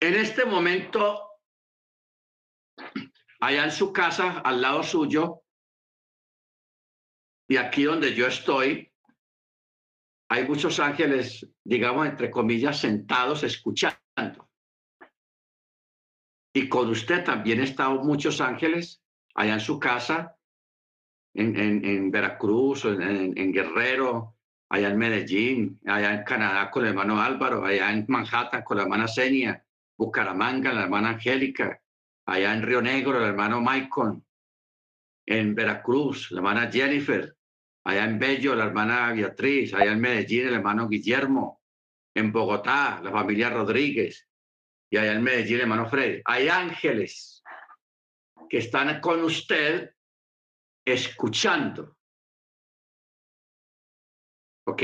en este momento, allá en su casa, al lado suyo, y aquí donde yo estoy, hay muchos ángeles, digamos, entre comillas, sentados escuchando. Y con usted también están muchos ángeles allá en su casa, en, en, Veracruz, en, Guerrero, allá en Medellín, allá en Canadá con el hermano Álvaro, allá en Manhattan con la hermana Senia, Bucaramanga, la hermana Angélica, allá en Río Negro, el hermano Michael, en Veracruz, la hermana Jennifer, allá en Bello, la hermana Beatriz, allá en Medellín, el hermano Guillermo, en Bogotá, la familia Rodríguez, y allá en Medellín, el hermano Freddy. Hay ángeles que están con usted escuchando. ¿Ok?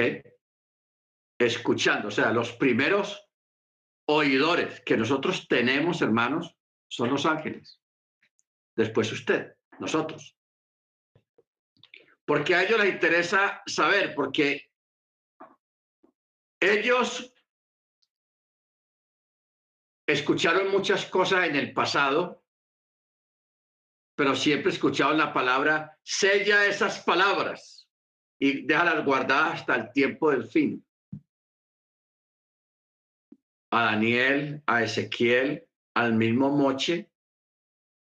Escuchando. O sea, los primeros oidores que nosotros tenemos, hermanos, son los ángeles. Después usted, nosotros. Porque a ellos les interesa saber, porque ellos escucharon muchas cosas en el pasado, pero siempre escucharon la palabra, sella esas palabras y déjalas guardadas hasta el tiempo del fin. A Daniel, a Ezequiel, al mismo Moche,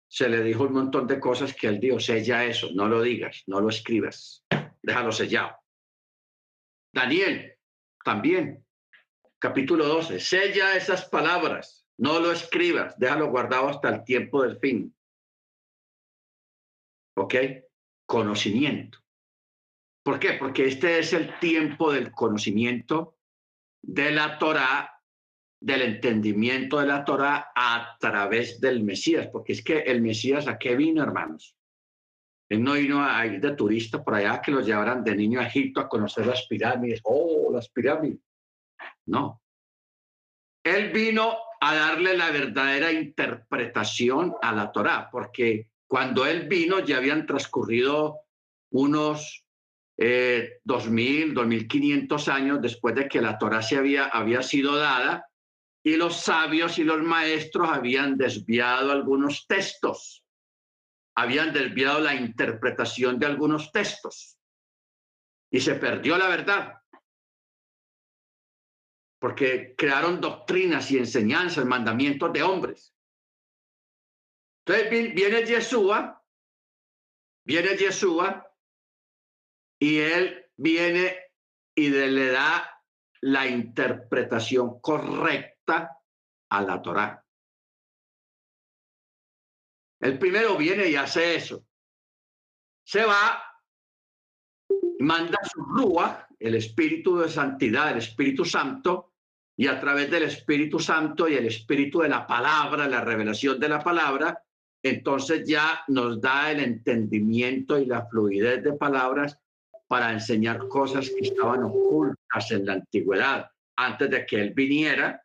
se le dijo un montón de cosas que él dijo, sella eso, no lo digas, no lo escribas, déjalo sellado. Daniel, también, capítulo 12, sella esas palabras, no lo escribas, déjalo guardado hasta el tiempo del fin. ¿Ok? Conocimiento. ¿Por qué? Porque este es el tiempo del conocimiento de la Torah del entendimiento de la Torah a través del Mesías, porque es que el Mesías a qué vino, hermanos. Él no vino a ir de turista por allá que los llevaran de niño a Egipto a conocer las pirámides. Oh, las pirámides. No. Él vino a darle la verdadera interpretación a la Torah, porque cuando él vino ya habían transcurrido unos eh, 2.000, 2.500 años después de que la Torah se había, había sido dada y los sabios y los maestros habían desviado algunos textos, habían desviado la interpretación de algunos textos y se perdió la verdad. Porque crearon doctrinas y enseñanzas, mandamientos de hombres. Entonces viene Yeshua, viene Yeshua y él viene y le da la interpretación correcta a la Torá. El primero viene y hace eso. Se va, manda su rúa, el espíritu de santidad, el Espíritu Santo, y a través del Espíritu Santo y el espíritu de la palabra, la revelación de la palabra, entonces ya nos da el entendimiento y la fluidez de palabras para enseñar cosas que estaban ocultas en la antigüedad, antes de que Él viniera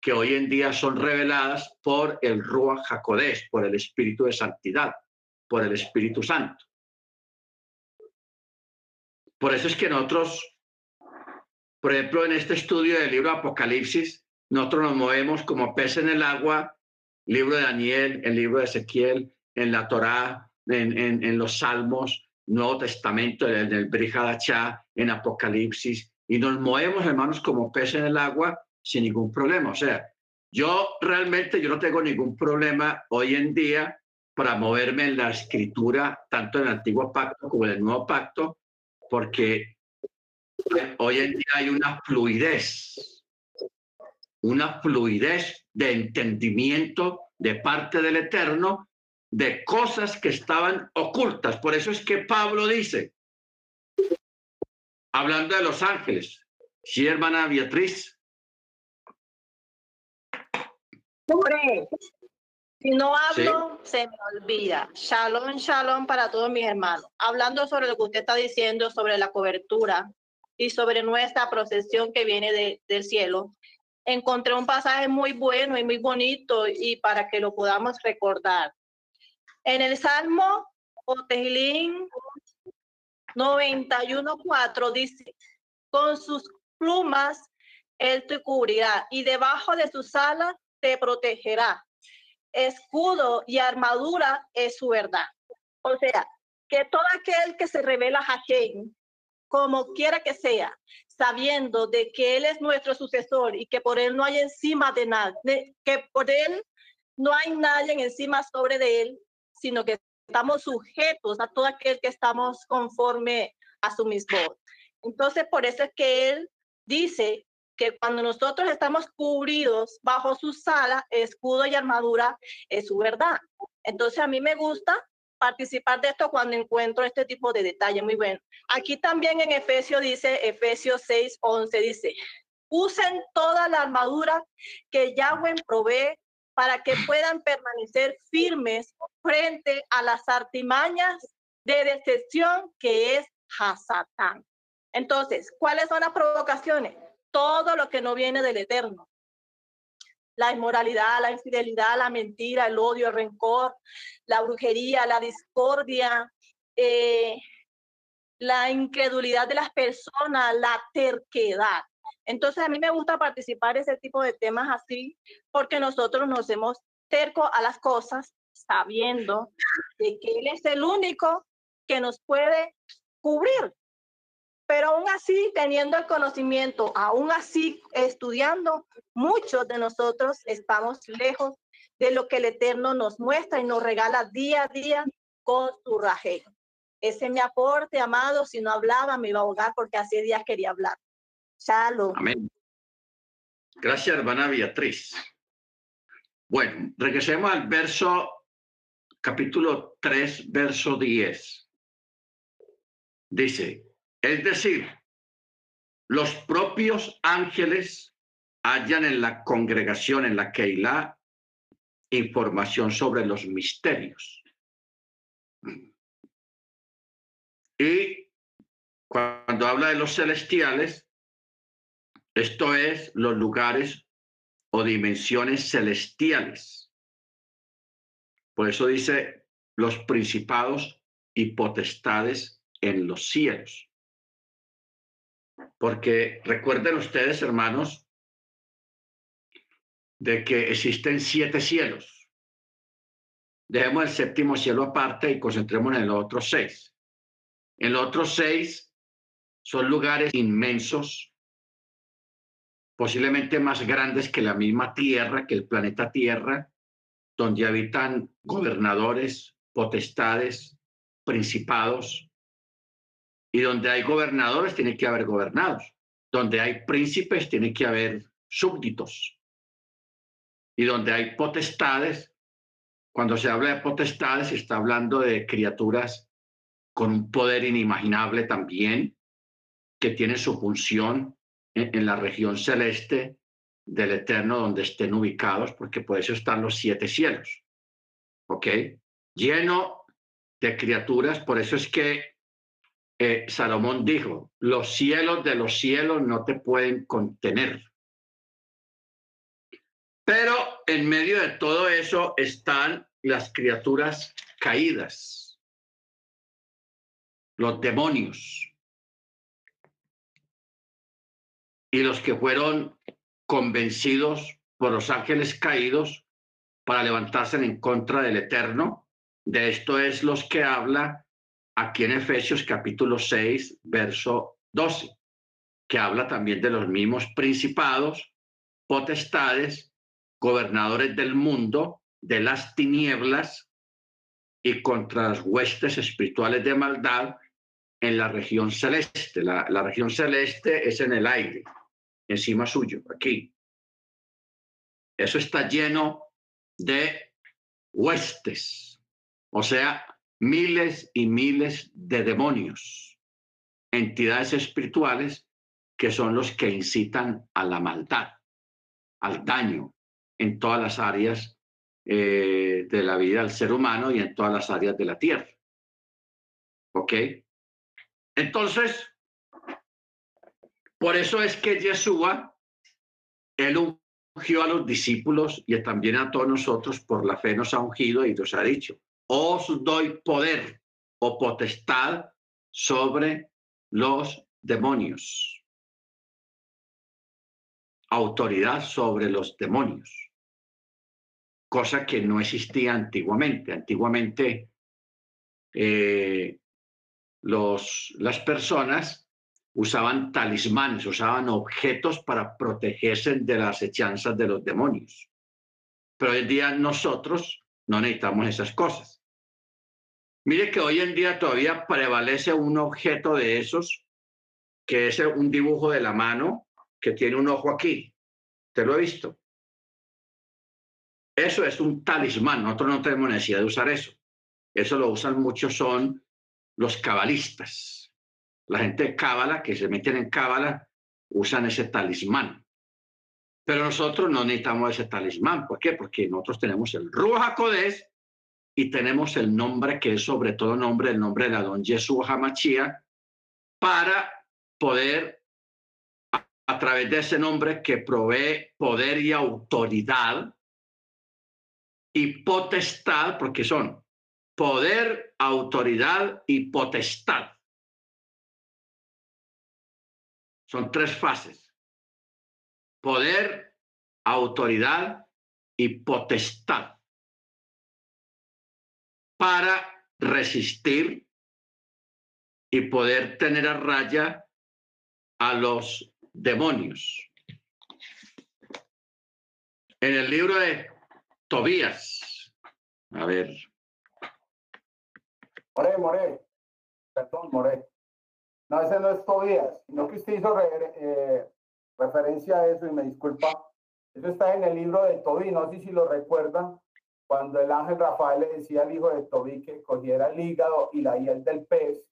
que hoy en día son reveladas por el Ruach HaKodesh, por el Espíritu de Santidad, por el Espíritu Santo. Por eso es que nosotros, por ejemplo, en este estudio del libro Apocalipsis, nosotros nos movemos como peces en el agua, libro de Daniel, el libro de Ezequiel, en la Torá, en, en, los Salmos, Nuevo Testamento, en el Brihadachá, en Apocalipsis, y nos movemos, hermanos, como peces en el agua, sin ningún problema. O sea, yo realmente yo no tengo ningún problema hoy en día para moverme en la escritura, tanto en el antiguo pacto como en el nuevo pacto, porque hoy en día hay una fluidez, una fluidez de entendimiento de parte del Eterno de cosas que estaban ocultas. Por eso es que Pablo dice, hablando de los ángeles, sí, hermana Beatriz, si no hablo, se me olvida. Shalom, shalom para todos mis hermanos. Hablando sobre lo que usted está diciendo sobre la cobertura y sobre nuestra procesión que viene del cielo, encontré un pasaje muy bueno y muy bonito y para que lo podamos recordar. En el Salmo Otejilín 91.4 dice, con sus plumas él te cubrirá y debajo de sus alas te protegerá. Escudo y armadura es su verdad. O sea, que todo aquel que se revela a Hashem, como quiera que sea, sabiendo de que Él es nuestro sucesor y que por Él no hay encima de nadie, que por Él no hay nadie encima sobre de Él, sino que estamos sujetos a todo aquel que estamos conforme a su mismo. Entonces, por eso es que Él dice que cuando nosotros estamos cubridos bajo su sala, escudo y armadura, es su verdad. Entonces, a mí me gusta participar de esto cuando encuentro este tipo de detalle. Muy bueno. Aquí también en Efesios dice, Efesios 6, 11 dice, usen toda la armadura que Yahweh provee para que puedan permanecer firmes frente a las artimañas de decepción que es Hasatán. Entonces, ¿cuáles son las provocaciones? Todo lo que no viene del Eterno la inmoralidad, la infidelidad, la mentira, el odio, el rencor, la brujería, la discordia, eh, la incredulidad de las personas, la terquedad. Entonces a mí me gusta participar en ese tipo de temas así porque nosotros nos hemos terco a las cosas sabiendo que Él es el único que nos puede cubrir pero aún así, teniendo el conocimiento, aún así estudiando, muchos de nosotros estamos lejos de lo que el Eterno nos muestra y nos regala día a día con su raje. Ese es mi aporte, amado. Si no hablaba, me iba a ahogar porque hace días quería hablar. Shalom. Amén. Gracias, hermana Beatriz. Bueno, regresemos al verso, capítulo 3, verso 10. Dice, es decir, los propios ángeles hallan en la congregación, en la Keilah, información sobre los misterios. Y cuando habla de los celestiales, esto es los lugares o dimensiones celestiales. Por eso dice los principados y potestades en los cielos. Porque recuerden ustedes, hermanos, de que existen siete cielos. Dejemos el séptimo cielo aparte y concentrémonos en los otros seis. En los otros seis son lugares inmensos, posiblemente más grandes que la misma Tierra, que el planeta Tierra, donde habitan gobernadores, potestades, principados, y donde hay gobernadores, tiene que haber gobernados. Donde hay príncipes, tiene que haber súbditos. Y donde hay potestades, cuando se habla de potestades, se está hablando de criaturas con un poder inimaginable también, que tienen su función en, la región celeste del Eterno donde estén ubicados, porque por eso están los siete cielos. ¿Ok? Lleno de criaturas, por eso es que Salomón dijo, los cielos de los cielos no te pueden contener. Pero en medio de todo eso están las criaturas caídas, los demonios y los que fueron convencidos por los ángeles caídos para levantarse en contra del Eterno. De esto es los que habla aquí en Efesios capítulo 6, verso 12, que habla también de los mismos principados, potestades, gobernadores del mundo, de las tinieblas y contra las huestes espirituales de maldad en la región celeste. La, la región celeste es en el aire, encima suyo, aquí. Eso está lleno de huestes, o sea, miles y miles de demonios, entidades espirituales que son los que incitan a la maldad, al daño en todas las áreas eh, de la vida del ser humano y en todas las áreas de la tierra. ¿Ok? Entonces, por eso es que Yeshua, él ungió a los discípulos y también a todos nosotros por la fe nos ha ungido y nos ha dicho, os doy poder o potestad sobre los demonios. Autoridad sobre los demonios. Cosa que no existía antiguamente. Antiguamente eh, los, las personas usaban talismanes, usaban objetos para protegerse de las hechanzas de los demonios. Pero hoy en día nosotros no necesitamos esas cosas. Mire que hoy en día todavía prevalece un objeto de esos, que es un dibujo de la mano que tiene un ojo aquí. ¿Te lo he visto? Eso es un talismán. Nosotros no tenemos necesidad de usar eso. Eso lo usan muchos, son los cabalistas. La gente de cábala, que se meten en cábala, usan ese talismán. Pero nosotros no necesitamos ese talismán. ¿Por qué? Porque nosotros tenemos el Ruach HaKodesh y tenemos el nombre que es sobre todo nombre, el nombre de la don Jesús Hamachía, para poder, a través de ese nombre que provee poder y autoridad y potestad, porque son poder, autoridad y potestad. Son tres fases. Poder, autoridad y potestad para resistir y poder tener a raya a los demonios. En el libro de Tobías, a ver. More, More, perdón, More. No, ese no es Tobías, sino que usted hizo eh, referencia a eso y me disculpa. Eso está en el libro de Tobí, no sé si lo recuerdan, cuando el ángel Rafael le decía al hijo de Tobí que cogiera el hígado y la hiel del pez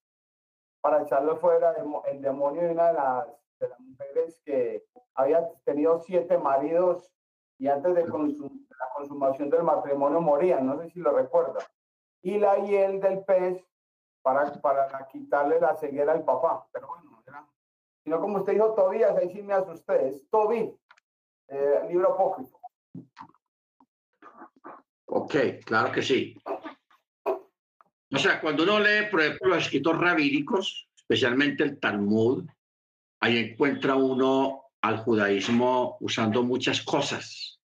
para echarlo fuera el demonio de una de las, de las mujeres que había tenido siete maridos y antes de, consum- la consumación del matrimonio morían, no sé si lo recuerdan. Y la hiel del pez para, para quitarle la ceguera al papá. Pero bueno, era, sino como usted dijo Tobías, ahí sí me asusté, es Tobí, eh, libro apócrifo. Ok, claro que sí. O sea, cuando uno lee, por ejemplo, los escritos rabínicos, especialmente el Talmud, ahí encuentra uno al judaísmo usando muchas cosas,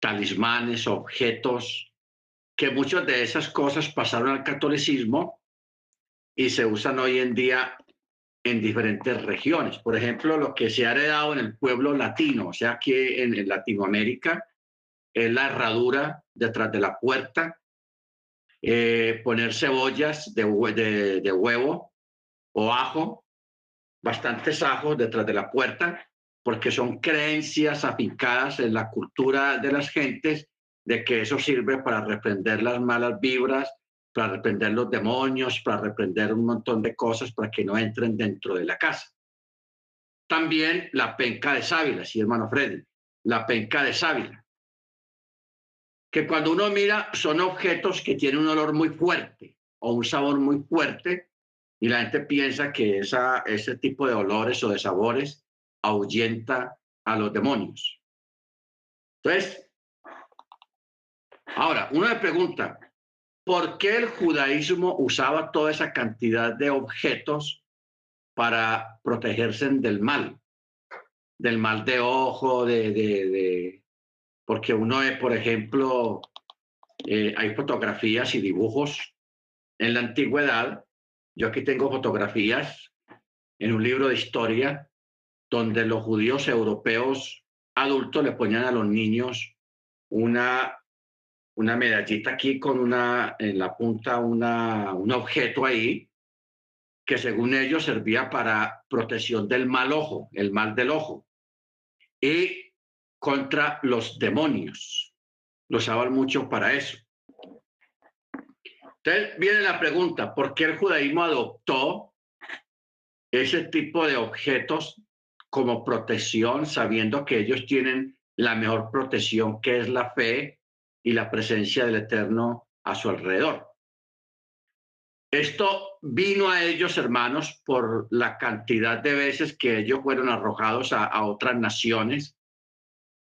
talismanes, objetos, que muchas de esas cosas pasaron al catolicismo y se usan hoy en día en diferentes regiones. Por ejemplo, lo que se ha heredado en el pueblo latino, o sea, aquí en, Latinoamérica, es la herradura detrás de la puerta, eh, poner cebollas de- de huevo o ajo, bastantes ajos detrás de la puerta, porque son creencias afincadas en la cultura de las gentes de que eso sirve para reprender las malas vibras, para reprender los demonios, para reprender un montón de cosas para que no entren dentro de la casa. También la penca de sábila, sí, hermano Freddy, la penca de sábila que cuando uno mira son objetos que tienen un olor muy fuerte o un sabor muy fuerte y la gente piensa que esa, ese tipo de olores o de sabores ahuyenta a los demonios. Entonces, ahora, uno le pregunta, ¿por qué el judaísmo usaba toda esa cantidad de objetos para protegerse del mal? Del mal de ojo, de, de, de porque uno es, por ejemplo, eh, hay fotografías y dibujos en la antigüedad. Yo aquí tengo fotografías en un libro de historia donde los judíos europeos adultos le ponían a los niños una, una medallita aquí con una, en la punta, una, un objeto ahí que según ellos servía para protección del mal ojo, el mal del ojo. Y contra los demonios. Lo usaban mucho para eso. Entonces viene la pregunta, ¿por qué el judaísmo adoptó ese tipo de objetos como protección, sabiendo que ellos tienen la mejor protección, que es la fe y la presencia del Eterno a su alrededor? Esto vino a ellos, hermanos, por la cantidad de veces que ellos fueron arrojados a, a otras naciones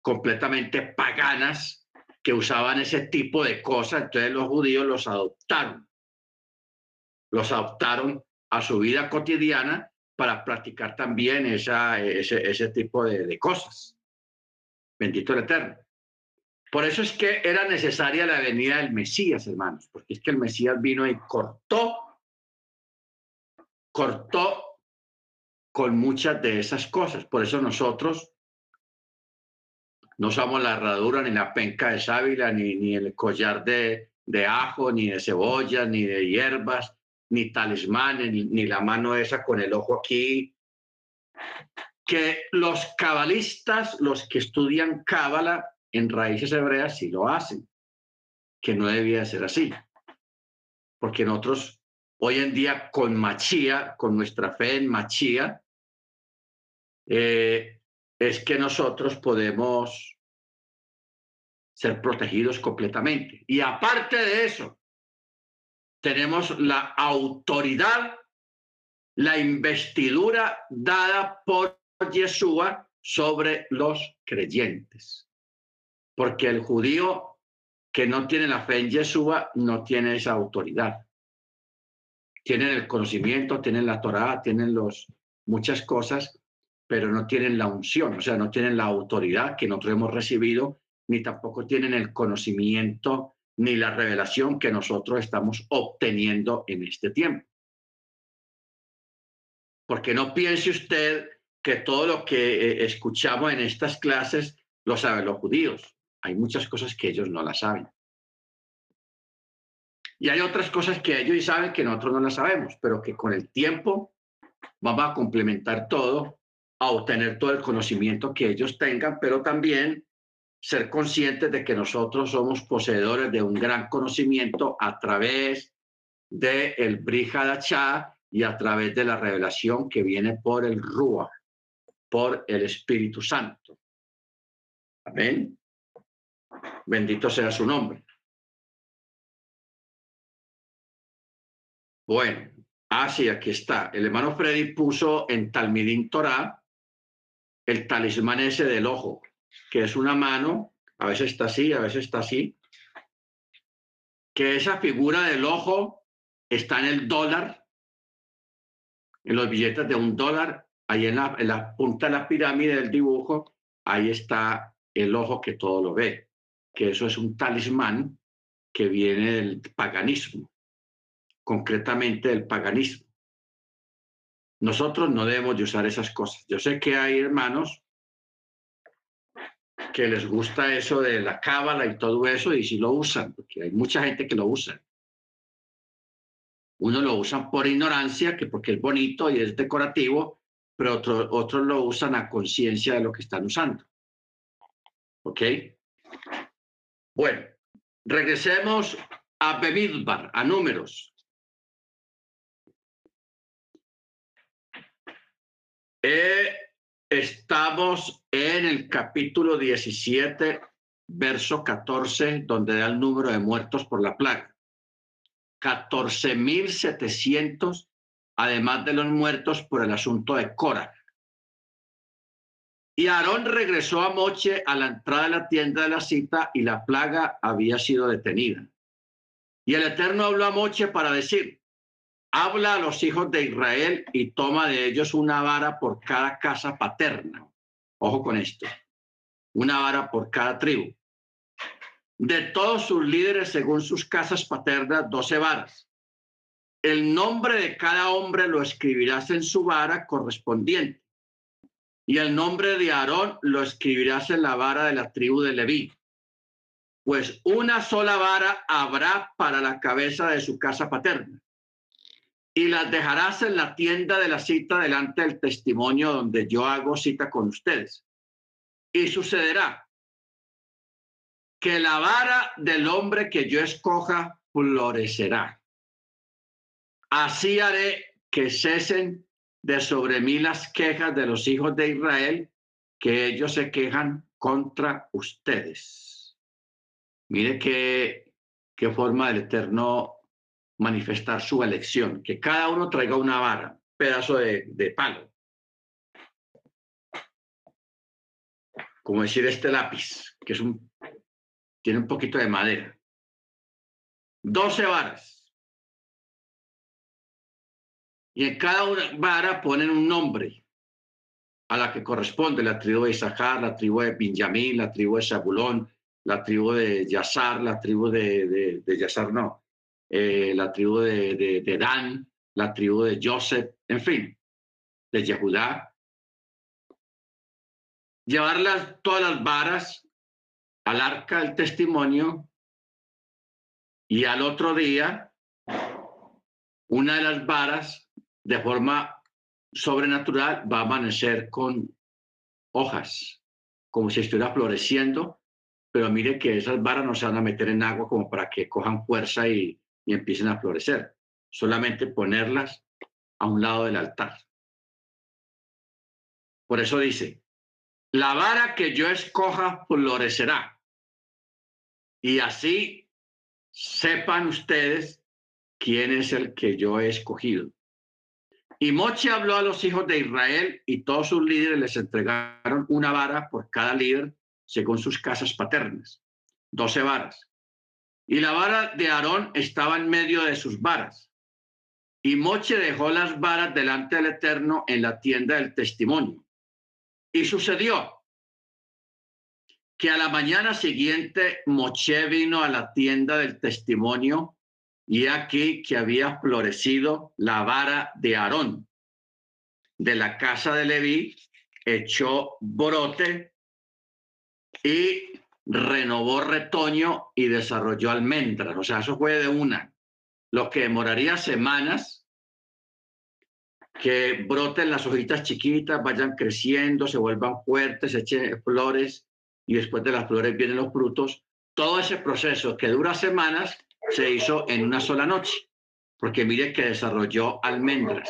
completamente paganas que usaban ese tipo de cosas, entonces los judíos los adoptaron. Los adoptaron a su vida cotidiana para practicar también esa, ese, ese tipo de, de cosas. Bendito el Eterno. Por eso es que era necesaria la venida del Mesías, hermanos, porque es que el Mesías vino y cortó, cortó con muchas de esas cosas. Por eso nosotros no usamos la herradura, ni la penca de sábila, ni, ni el collar de, de ajo, ni de cebolla, ni de hierbas, ni talismanes, ni, ni la mano esa con el ojo aquí. Que los cabalistas, los que estudian cábala en raíces hebreas, sí lo hacen, que no debía ser así. Porque nosotros hoy en día con Machía, con nuestra fe en Machía, eh, es que nosotros podemos ser protegidos completamente. Y aparte de eso, tenemos la autoridad, la investidura dada por Yeshua sobre los creyentes. Porque el judío que no tiene la fe en Yeshua no tiene esa autoridad. Tienen el conocimiento, tienen la Torah, tienen los, muchas cosas, pero no tienen la unción, o sea, no tienen la autoridad que nosotros hemos recibido, ni tampoco tienen el conocimiento ni la revelación que nosotros estamos obteniendo en este tiempo. Porque no piense usted que todo lo que eh, escuchamos en estas clases lo saben los judíos. Hay muchas cosas que ellos no las saben. Y hay otras cosas que ellos saben que nosotros no las sabemos, pero que con el tiempo vamos a complementar todo a obtener todo el conocimiento que ellos tengan, pero también ser conscientes de que nosotros somos poseedores de un gran conocimiento a través del el Brihadachá y a través de la revelación que viene por el Rúa, por el Espíritu Santo. Amén. Bendito sea su nombre. Bueno, así aquí está. El hermano Freddy puso en Talmidín Torah el talismán ese del ojo, que es una mano, a veces está así, a veces está así, que esa figura del ojo está en el dólar, en los billetes de un dólar, ahí en la, punta de la pirámide del dibujo, ahí está el ojo que todo lo ve, que eso es un talismán que viene del paganismo, concretamente del paganismo. Nosotros no debemos de usar esas cosas. Yo sé que hay hermanos que les gusta eso de la cábala y todo eso y si lo usan, porque hay mucha gente que lo usa. Uno lo usan por ignorancia, que porque es bonito y es decorativo, pero otros otros lo usan a conciencia de lo que están usando. ¿Ok? Bueno, regresemos a Bemidbar, a números. Eh, estamos en el capítulo 17, verso 14, donde da el número de muertos por la plaga. 14.700, además de los muertos por el asunto de Cora. Y Aarón regresó a Moche a la entrada de la tienda de la cita y la plaga había sido detenida. Y el Eterno habló a Moche para decir, habla a los hijos de Israel y toma de ellos una vara por cada casa paterna. Ojo con esto. Una vara por cada tribu. De todos sus líderes, según sus casas paternas, doce varas. El nombre de cada hombre lo escribirás en su vara correspondiente. Y el nombre de Aarón lo escribirás en la vara de la tribu de Leví. Pues una sola vara habrá para la cabeza de su casa paterna y las dejarás en la tienda de la cita delante del testimonio donde yo hago cita con ustedes. Y sucederá que la vara del hombre que yo escoja florecerá. Así haré que cesen de sobre mí las quejas de los hijos de Israel, que ellos se quejan contra ustedes. Mire qué, qué forma del Eterno manifestar su elección, que cada uno traiga una vara, pedazo de, de palo. Como decir este lápiz, que es un, tiene un poquito de madera. Doce varas. Y en cada vara ponen un nombre a la que corresponde la tribu de Isahar, la tribu de Benjamín, la tribu de Zabulón, la tribu de Yazar, la tribu de, de, de Yazar no, eh, la tribu de, de, Dan, la tribu de Joseph, en fin, de Yehudá, llevarlas todas las varas al arca del testimonio y al otro día una de las varas de forma sobrenatural va a amanecer con hojas, como si estuviera floreciendo, pero mire que esas varas no se van a meter en agua como para que cojan fuerza y, y empiecen a florecer, solamente ponerlas a un lado del altar. Por eso dice, la vara que yo escoja florecerá. Y así sepan ustedes quién es el que yo he escogido. Y Moche habló a los hijos de Israel y todos sus líderes les entregaron una vara por cada líder según sus casas paternas, doce varas. Y la vara de Aarón estaba en medio de sus varas. Y Moche dejó las varas delante del Eterno en la tienda del testimonio. Y sucedió que a la mañana siguiente Moche vino a la tienda del testimonio y aquí que había florecido la vara de Aarón. De la casa de Leví echó brote y renovó retoño y desarrolló almendras. O sea, eso fue de una. Lo que demoraría semanas, que broten las hojitas chiquitas, vayan creciendo, se vuelvan fuertes, echen flores y después de las flores vienen los frutos. Todo ese proceso que dura semanas se hizo en una sola noche, porque mire que desarrolló almendras.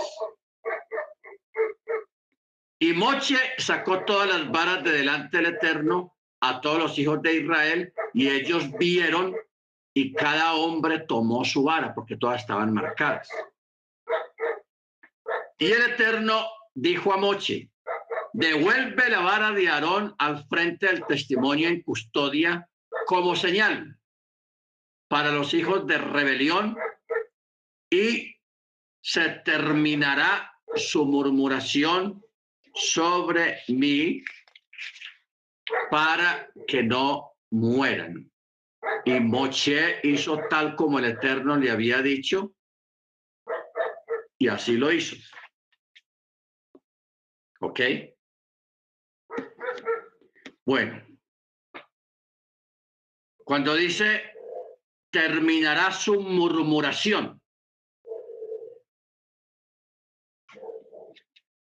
Y Moche sacó todas las varas de delante del Eterno a todos los hijos de Israel y ellos vieron y cada hombre tomó su vara porque todas estaban marcadas. Y el Eterno dijo a Moche, devuelve la vara de Aarón al frente del testimonio en custodia como señal para los hijos de rebelión y se terminará su murmuración sobre mí para que no mueran. Y Moche hizo tal como el Eterno le había dicho, y así lo hizo. ¿Ok? Bueno, cuando dice terminará su murmuración.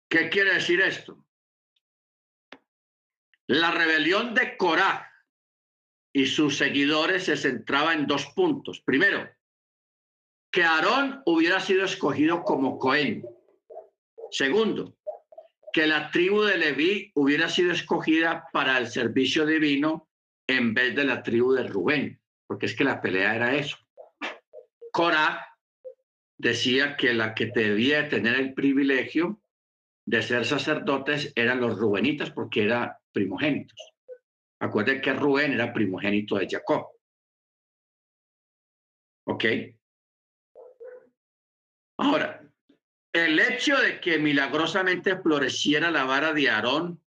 ¿Qué quiere decir esto? La rebelión de Corá y sus seguidores se centraba en dos puntos. Primero, que Aarón hubiera sido escogido como Cohen. Segundo, que la tribu de Leví hubiera sido escogida para el servicio divino en vez de la tribu de Rubén porque es que la pelea era eso. Cora decía que la que debía tener el privilegio de ser sacerdotes eran los rubenitas porque eran primogénitos. Acuérdense que Rubén era primogénito de Jacob. ¿Ok? Ahora, el hecho de que milagrosamente floreciera la vara de Aarón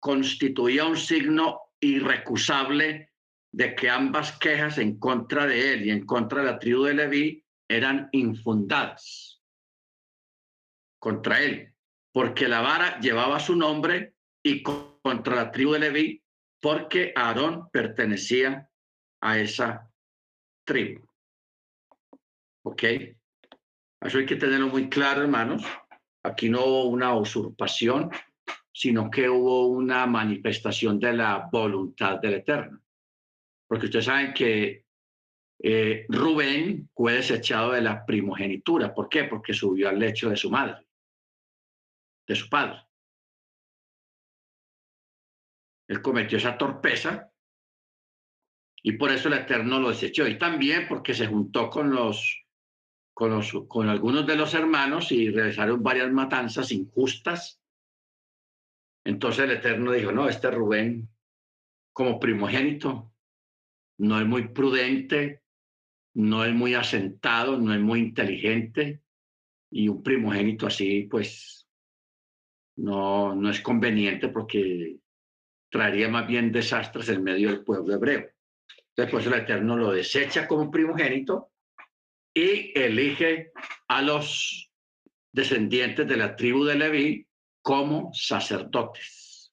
constituía un signo irrecusable de que ambas quejas en contra de él y en contra de la tribu de Leví eran infundadas contra él, porque la vara llevaba su nombre y contra la tribu de Leví, porque Aarón pertenecía a esa tribu. ¿Ok? Eso hay que tenerlo muy claro, hermanos. Aquí no hubo una usurpación, sino que hubo una manifestación de la voluntad del Eterno porque ustedes saben que eh, Rubén fue desechado de la primogenitura. ¿Por qué? Porque subió al lecho de su madre, de su padre. Él cometió esa torpeza y por eso el Eterno lo desechó. Y también porque se juntó con los, con con algunos de los hermanos y realizaron varias matanzas injustas. Entonces el Eterno dijo, no, este Rubén como primogénito no es muy prudente, no es muy asentado, no es muy inteligente y un primogénito así, pues, no, no es conveniente porque traería más bien desastres en medio del pueblo hebreo. Después el Eterno lo desecha como primogénito y elige a los descendientes de la tribu de Leví como sacerdotes.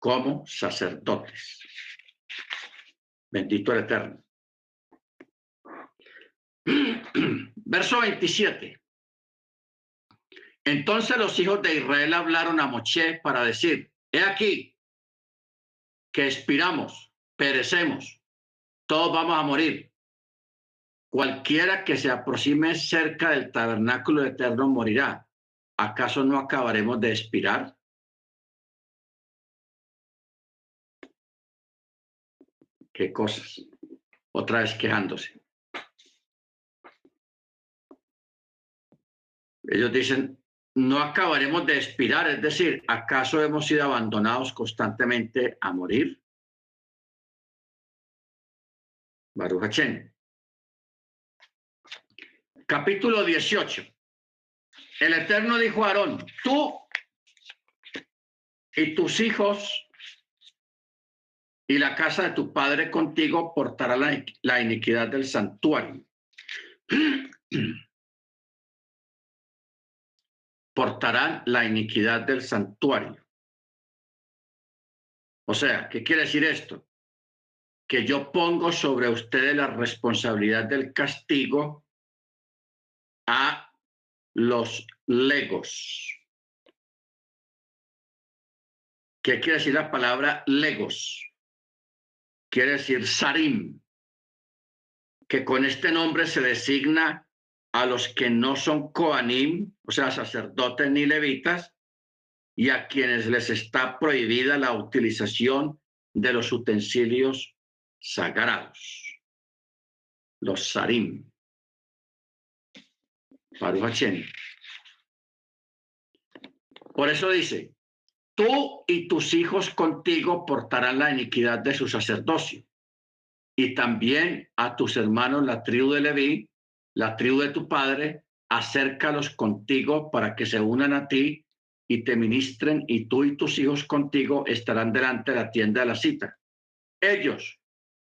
Como sacerdotes. Bendito el Eterno. Verso 27. Entonces los hijos de Israel hablaron a Moche para decir, he aquí que expiramos, perecemos, todos vamos a morir. Cualquiera que se aproxime cerca del tabernáculo eterno morirá. ¿Acaso no acabaremos de expirar? ¿Qué cosas? Otra vez quejándose. Ellos dicen, no acabaremos de expirar, es decir, ¿acaso hemos sido abandonados constantemente a morir? Baruch. Capítulo 18. El Eterno dijo a Aarón, tú y tus hijos y la casa de tu padre contigo portará la, la iniquidad del santuario. portarán la iniquidad del santuario. O sea, ¿qué quiere decir esto? Que yo pongo sobre ustedes la responsabilidad del castigo a los legos. ¿Qué quiere decir la palabra legos? Quiere decir sarim, que con este nombre se designa a los que no son coanim, o sea, sacerdotes ni levitas, y a quienes les está prohibida la utilización de los utensilios sagrados, los sarim. Por eso dice, tú y tus hijos contigo portarán la iniquidad de su sacerdocio, y también a tus hermanos la tribu de Leví la tribu de tu padre, acércalos contigo para que se unan a ti y te ministren, y tú y tus hijos contigo estarán delante de la tienda de la cita. Ellos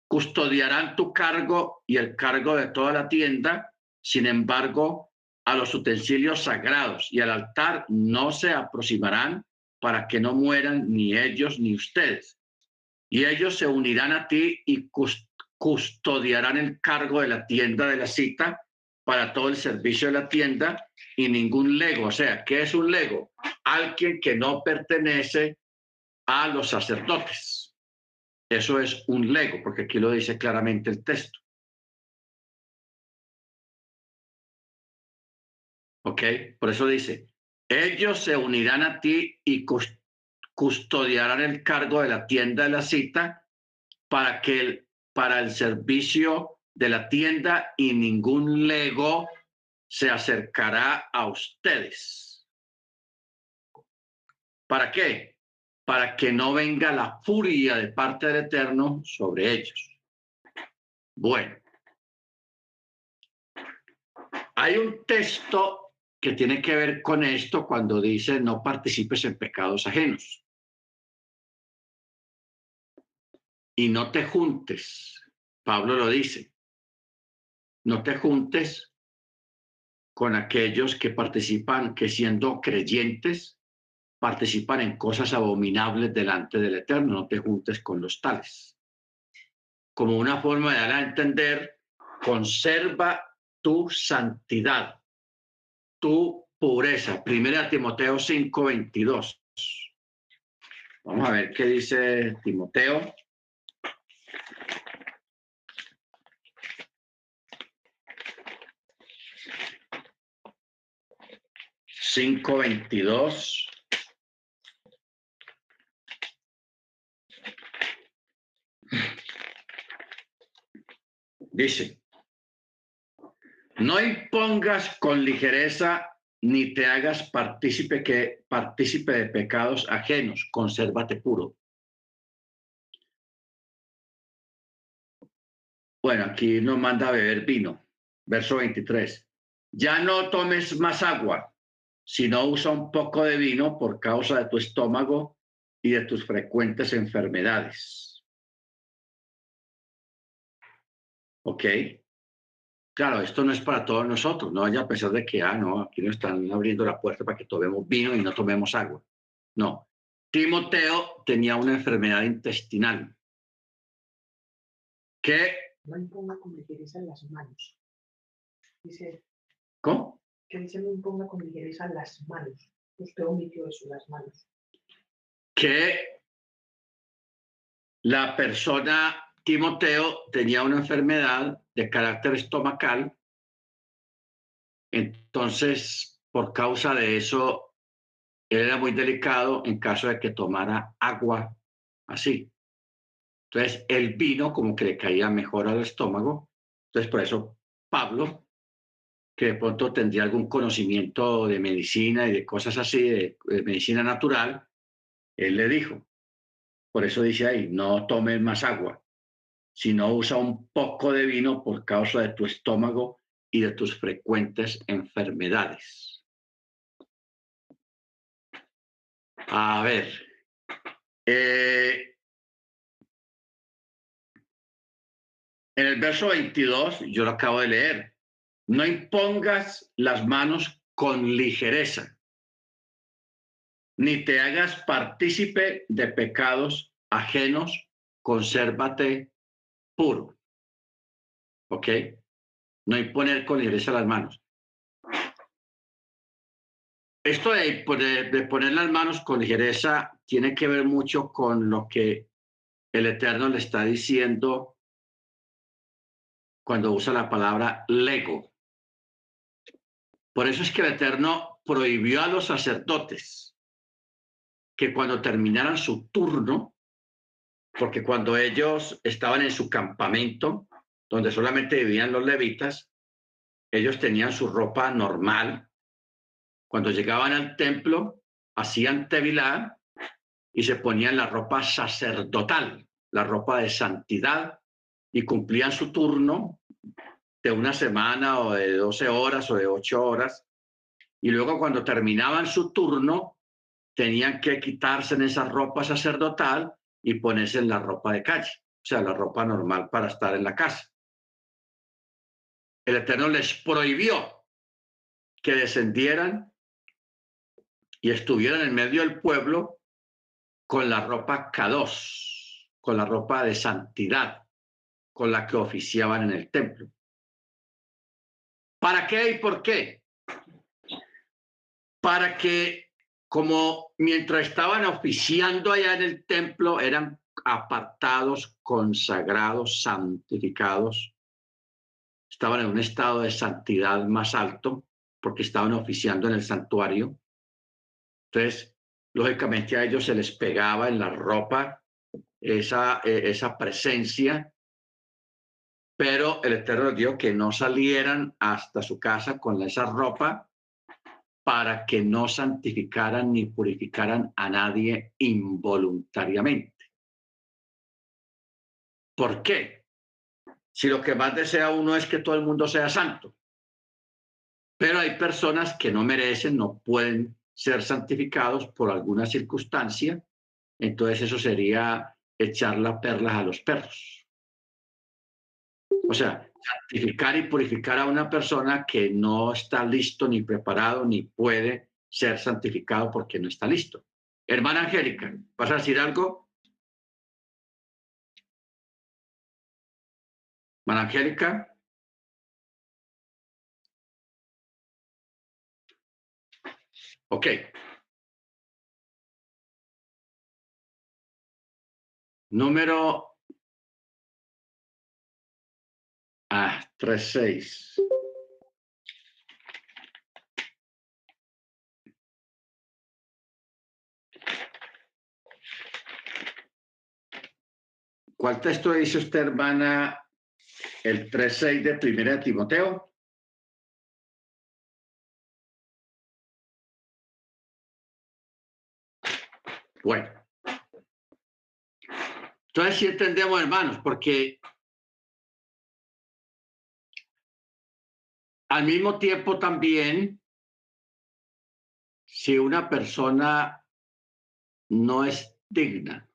custodiarán tu cargo y el cargo de toda la tienda, sin embargo, a los utensilios sagrados y al altar no se aproximarán para que no mueran ni ellos ni ustedes. Y ellos se unirán a ti y custodiarán el cargo de la tienda de la cita para todo el servicio de la tienda y ningún lego. O sea, ¿qué es un lego? Alguien que no pertenece a los sacerdotes. Eso es un lego, porque aquí lo dice claramente el texto. ¿Ok? Por eso dice, ellos se unirán a ti y custodiarán el cargo de la tienda de la cita para que el, para el servicio de la tienda y ningún lego se acercará a ustedes. ¿Para qué? Para que no venga la furia de parte del Eterno sobre ellos. Bueno, hay un texto que tiene que ver con esto cuando dice no participes en pecados ajenos. Y no te juntes. Pablo lo dice no te juntes con aquellos que participan, que siendo creyentes, participan en cosas abominables delante del Eterno. No te juntes con los tales. Como una forma de dar a entender, conserva tu santidad, tu pureza. Primera Timoteo 5:22. Vamos a ver qué dice Timoteo 522. Dice, no impongas con ligereza ni te hagas partícipe, que, partícipe de pecados ajenos, consérvate puro. Bueno, aquí nos manda beber vino. Verso 23. Ya no tomes más agua, si no usa un poco de vino por causa de tu estómago y de tus frecuentes enfermedades. ¿Ok? Claro, esto no es para todos nosotros, no vaya a pesar de que, ah, no, aquí nos están abriendo la puerta para que tomemos vino y no tomemos agua. No. Timoteo tenía una enfermedad intestinal que... No imponga con ligereza las manos. Dice, ¿Cómo? Que dice no imponga con ligereza las manos. Usted omitió eso, las manos. Que la persona Timoteo tenía una enfermedad de carácter estomacal, entonces por causa de eso él era muy delicado en caso de que tomara agua así. Entonces el vino como que le caía mejor al estómago, entonces por eso Pablo, que de pronto tendría algún conocimiento de medicina y de cosas así, de, medicina natural, él le dijo, por eso dice ahí, no tomes más agua, sino usa un poco de vino por causa de tu estómago y de tus frecuentes enfermedades. A ver. eh, en el verso 22, yo lo acabo de leer, no impongas las manos con ligereza, ni te hagas partícipe de pecados ajenos, consérvate puro. ¿Ok? No imponer con ligereza las manos. Esto de poner, de poner las manos con ligereza tiene que ver mucho con lo que el Eterno le está diciendo cuando usa la palabra lego. Por eso es que el Eterno prohibió a los sacerdotes que cuando terminaran su turno, porque cuando ellos estaban en su campamento, donde solamente vivían los levitas, ellos tenían su ropa normal. Cuando llegaban al templo, hacían tevilá y se ponían la ropa sacerdotal, la ropa de santidad, y cumplían su turno de una semana o de 12 horas o de 8 horas. Y luego cuando terminaban su turno, tenían que quitarse en esa ropa sacerdotal y ponerse en la ropa de calle, o sea, la ropa normal para estar en la casa. El Eterno les prohibió que descendieran y estuvieran en medio del pueblo con la ropa K2, con la ropa de santidad, con la que oficiaban en el templo. ¿Para qué y por qué? Para que como mientras estaban oficiando allá en el templo eran apartados, consagrados, santificados, estaban en un estado de santidad más alto porque estaban oficiando en el santuario. Entonces, lógicamente a ellos se les pegaba en la ropa esa, eh, esa presencia, pero el Eterno dio que no salieran hasta su casa con esa ropa para que no santificaran ni purificaran a nadie involuntariamente. ¿Por qué? Si lo que más desea uno es que todo el mundo sea santo. Pero hay personas que no merecen, no pueden ser santificados por alguna circunstancia, entonces eso sería echar las perlas a los perros. O sea, santificar y purificar a una persona que no está listo ni preparado ni puede ser santificado porque no está listo. Hermana Angélica, ¿vas a decir algo? Hermana Angélica. Ok. Número Ah, 3-6. ¿Cuál texto dice usted, hermana, el 3-6 de Primera Timoteo? Bueno. Entonces sí entendemos, hermanos, porque Al mismo tiempo también, si una persona no es digna,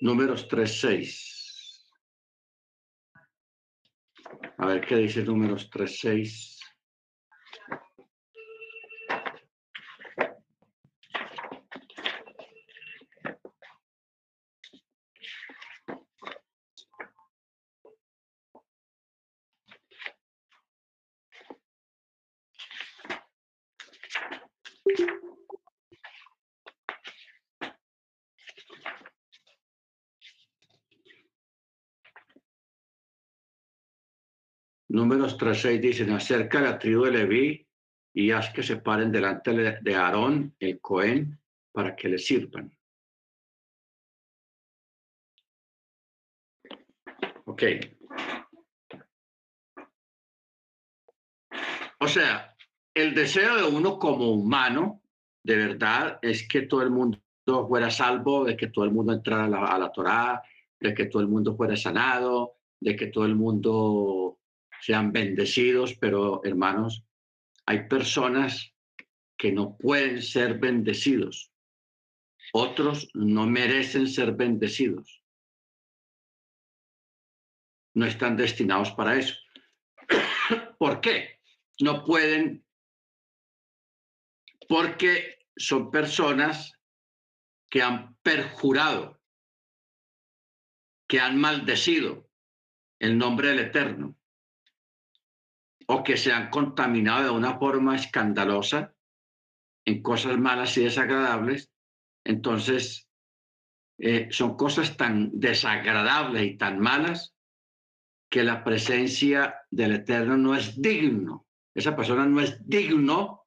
números 3.6. A ver qué dice números 3, 6. Números 3.6 dicen, acerca de la tribu de Leví y haz que se paren delante de Aarón, el Cohen, para que le sirvan. Ok. O sea, el deseo de uno como humano, de verdad, es que todo el mundo fuera salvo, de que todo el mundo entrara a la, a la Torá, de que todo el mundo fuera sanado, de que todo el mundo sean bendecidos, pero hermanos, hay personas que no pueden ser bendecidos. Otros no merecen ser bendecidos. No están destinados para eso. ¿Por qué? No pueden porque son personas que han perjurado, que han maldecido el nombre del Eterno o que se han contaminado de una forma escandalosa en cosas malas y desagradables, entonces eh, son cosas tan desagradables y tan malas que la presencia del Eterno no es digno. Esa persona no es digno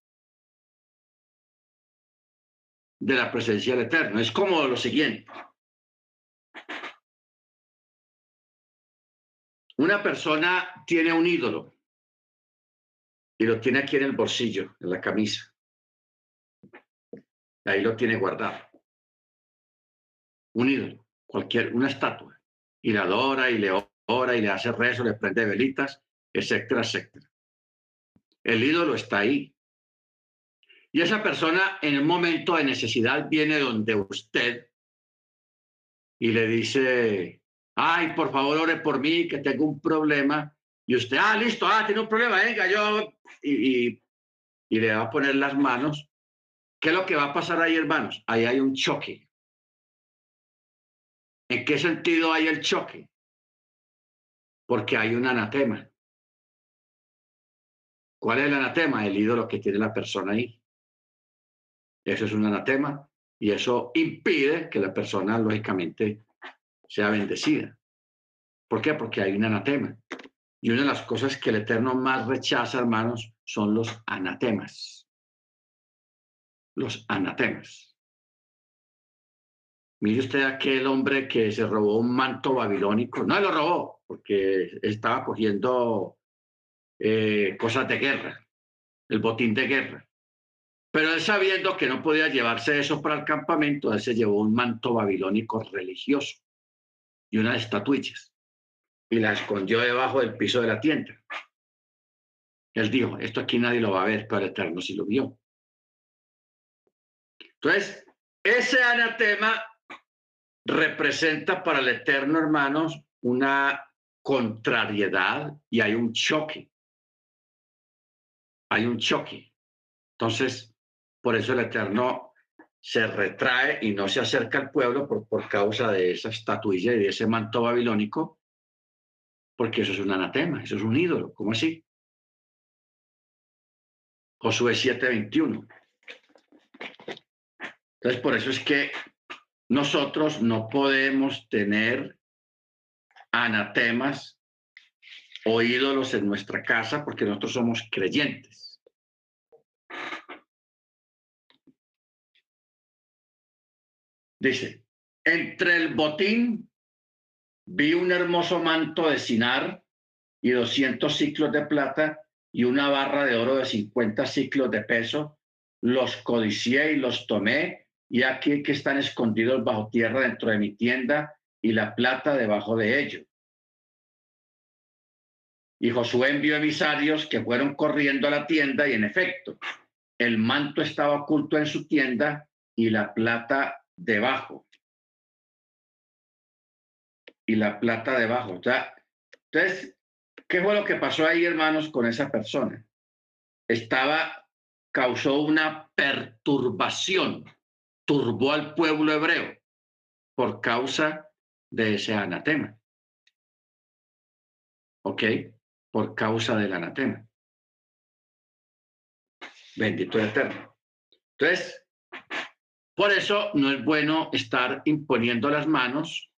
de la presencia del Eterno. Es como lo siguiente. Una persona tiene un ídolo y lo tiene aquí en el bolsillo, en la camisa. Ahí lo tiene guardado. Un ídolo, cualquier, una estatua. Y la adora y le ora y le hace rezo, le prende velitas, etcétera, etcétera. El ídolo está ahí. Y esa persona en el momento de necesidad viene donde usted y le dice, ay, por favor, ore por mí, que tengo un problema. Y usted, ah, listo, ah, tiene un problema, venga, yo, y, y, le va a poner las manos. ¿Qué es lo que va a pasar ahí, hermanos? Ahí hay un choque. ¿En qué sentido hay el choque? Porque hay un anatema. ¿Cuál es el anatema? El ídolo que tiene la persona ahí. Eso es un anatema y eso impide que la persona, lógicamente, sea bendecida. ¿Por qué? Porque hay un anatema. Y una de las cosas que el Eterno más rechaza, hermanos, son los anatemas. Los anatemas. Mire usted aquel hombre que se robó un manto babilónico. No lo robó, porque estaba cogiendo eh, cosas de guerra, el botín de guerra. Pero él sabiendo que no podía llevarse eso para el campamento, él se llevó un manto babilónico religioso y unas estatuillas y la escondió debajo del piso de la tienda. Él dijo, esto aquí nadie lo va a ver, el Eterno sí lo vio. Entonces, ese anatema representa para el Eterno, hermanos, una contrariedad y hay un choque. Hay un choque. Entonces, por eso el Eterno se retrae y no se acerca al pueblo por, por causa de esa estatuilla y de ese manto babilónico, porque eso es un anatema, eso es un ídolo. ¿Cómo así? Josué 7:21. Entonces, por eso es que nosotros no podemos tener anatemas o ídolos en nuestra casa porque nosotros somos creyentes. Dice, entre el botín vi un hermoso manto de cinar y 200 ciclos de plata y una barra de oro de 50 ciclos de peso. Los codicié y los tomé y aquí que están escondidos bajo tierra dentro de mi tienda y la plata debajo de ello. Y Josué envió emisarios que fueron corriendo a la tienda y en efecto, el manto estaba oculto en su tienda y la plata debajo. Y la plata debajo. O entonces, ¿Qué fue lo que pasó ahí, hermanos, con esa persona? Estaba, causó una perturbación, turbó al pueblo hebreo por causa de ese anatema. ¿Ok? Por causa del anatema. Bendito Eterno. Entonces, por eso no es bueno estar imponiendo las manos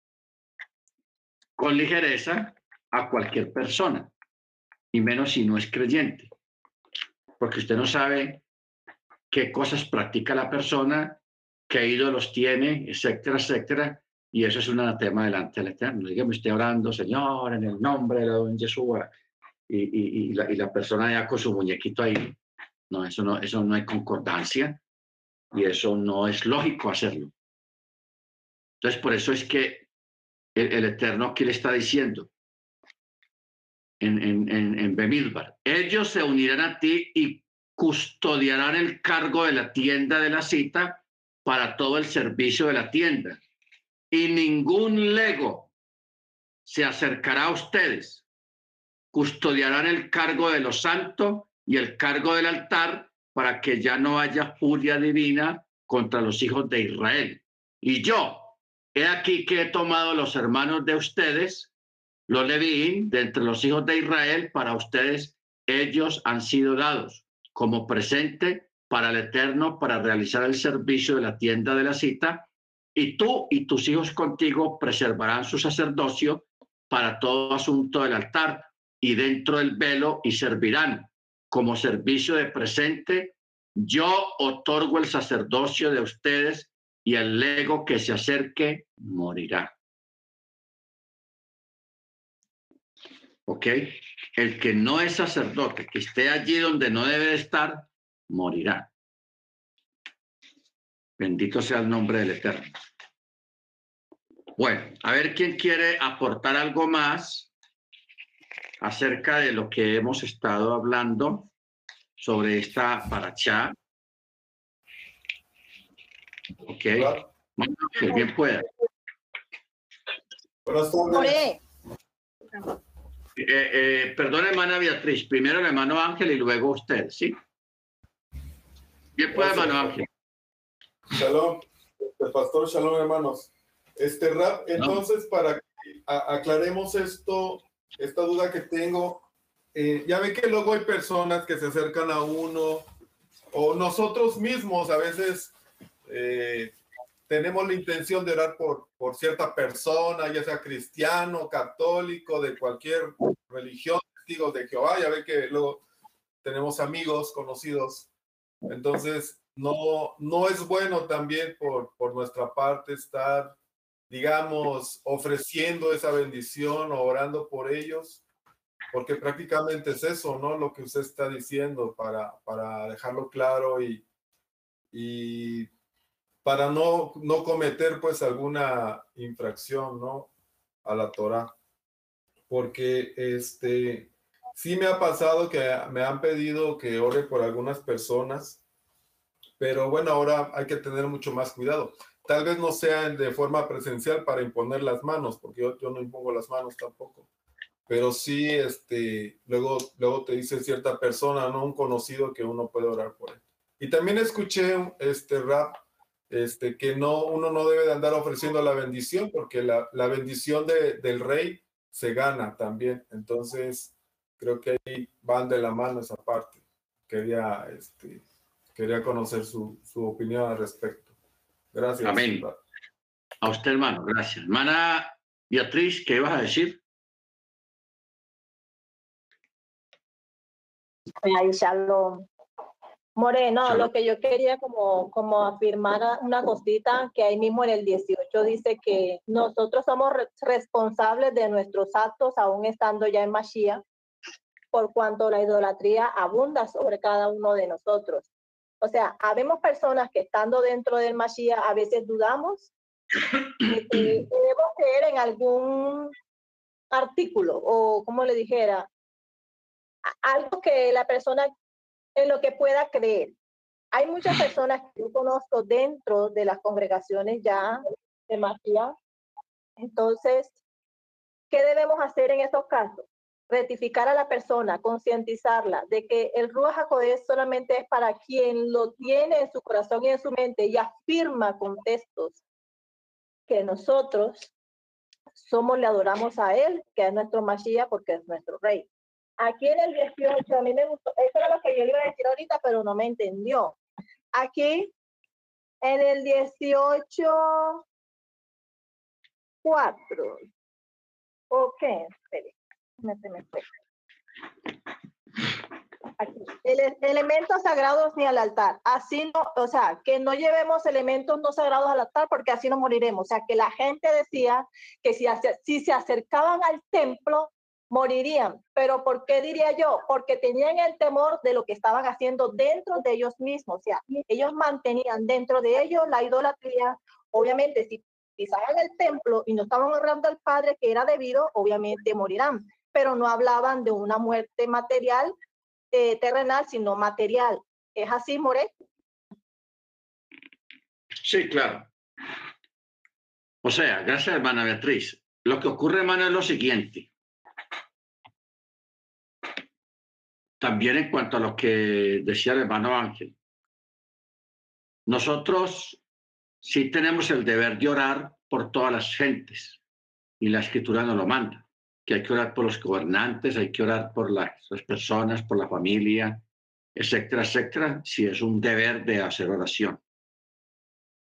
con ligereza a cualquier persona, y menos si no es creyente, porque usted no sabe qué cosas practica la persona, qué ídolos tiene, etcétera, etcétera, y eso es un anatema delante del Eterno. Dígame, estoy orando, Señor, en el nombre de don Jesús, y, y, la, y la persona ya con su muñequito ahí. No, eso no, eso no hay concordancia y eso no es lógico hacerlo. Entonces, por eso es que el, Eterno aquí le está diciendo en, en, en, en ellos se unirán a ti y custodiarán el cargo de la tienda de la cita para todo el servicio de la tienda. Y ningún lego se acercará a ustedes. Custodiarán el cargo de los santos y el cargo del altar para que ya no haya furia divina contra los hijos de Israel. Y yo, he aquí que he tomado los hermanos de ustedes, los Levín, de entre los hijos de Israel, para ustedes ellos han sido dados como presente para el Eterno, para realizar el servicio de la tienda de la cita, y tú y tus hijos contigo preservarán su sacerdocio para todo asunto del altar y dentro del velo y servirán como servicio de presente, yo otorgo el sacerdocio de ustedes y el lego que se acerque morirá. ¿Ok? El que no es sacerdote, que esté allí donde no debe de estar, morirá. Bendito sea el nombre del Eterno. Bueno, a ver quién quiere aportar algo más acerca de lo que hemos estado hablando sobre esta paracha. Ok. que bien pueda. Eh, eh, perdón, hermana Beatriz. Primero el hermano Ángel y luego usted, ¿sí? Bien pueda, hermano Ángel. Shalom, el pastor Shalom, hermanos. Este rap, entonces, para que aclaremos esto, esta duda que tengo. Eh, ya ve que luego hay personas que se acercan a uno o nosotros mismos a veces eh, tenemos la intención de orar por, por cierta persona, ya sea cristiano, católico, de cualquier religión, testigos de Jehová, ya ve que luego tenemos amigos, conocidos. Entonces, no, no es bueno también por, por nuestra parte estar digamos, ofreciendo esa bendición o orando por ellos, porque prácticamente es eso, ¿no? Lo que usted está diciendo para, para dejarlo claro y, y para no, no cometer pues alguna infracción, ¿no? A la Torah. Porque este, sí me ha pasado que me han pedido que ore por algunas personas, pero bueno, ahora hay que tener mucho más cuidado tal vez no sea de forma presencial para imponer las manos, porque yo, yo no impongo las manos tampoco, pero sí, este, luego, luego te dice cierta persona, no un conocido que uno puede orar por él. Y también escuché este rap, este, que no, uno no debe de andar ofreciendo la bendición, porque la, la bendición de, del rey se gana también. Entonces, creo que ahí van de la mano esa parte. Quería, este, quería conocer su, su opinión al respecto. Gracias. Amén. A usted, hermano, gracias. Hermana Beatriz, ¿qué vas a decir? Ay, shalom. Moreno, lo que yo quería como, como afirmar una cosita que ahí mismo en el 18 dice que nosotros somos responsables de nuestros actos aún estando ya en Mashiach, por cuanto la idolatría abunda sobre cada uno de nosotros. O sea, habemos personas que estando dentro del Mashiach a veces dudamos y debemos creer en algún artículo o, como le dijera, algo que la persona en lo que pueda creer. Hay muchas personas que yo conozco dentro de las congregaciones ya de Mashiach. Entonces, ¿qué debemos hacer en esos casos? rectificar a la persona, concientizarla de que el Ruach HaKodesh solamente es para quien lo tiene en su corazón y en su mente y afirma con textos que nosotros somos, le adoramos a Él, que es nuestro Mashiach porque es nuestro Rey. Aquí en el 18, a mí me gustó, eso era lo que yo iba a decir ahorita, pero no me entendió. Aquí en el 18, 4. Ok, espere, Aquí. elementos sagrados ni al altar. Así no, o sea, que no llevemos elementos no sagrados al altar porque así no moriremos. O sea, que la gente decía que si, si se acercaban al templo, morirían. Pero ¿por qué diría yo? Porque tenían el temor de lo que estaban haciendo dentro de ellos mismos. O sea, ellos mantenían dentro de ellos la idolatría. Obviamente, si pisaban el templo y no estaban honrando al Padre que era debido, obviamente morirán. Pero no hablaban de una muerte material, eh, terrenal, sino material. ¿Es así, More? Sí, claro. O sea, gracias, hermana Beatriz. Lo que ocurre, hermano, es lo siguiente. También en cuanto a lo que decía el hermano Ángel, nosotros sí tenemos el deber de orar por todas las gentes y la escritura nos lo manda, que hay que orar por los gobernantes, hay que orar por las, personas, por la familia, etcétera, etcétera, si es un deber de hacer oración.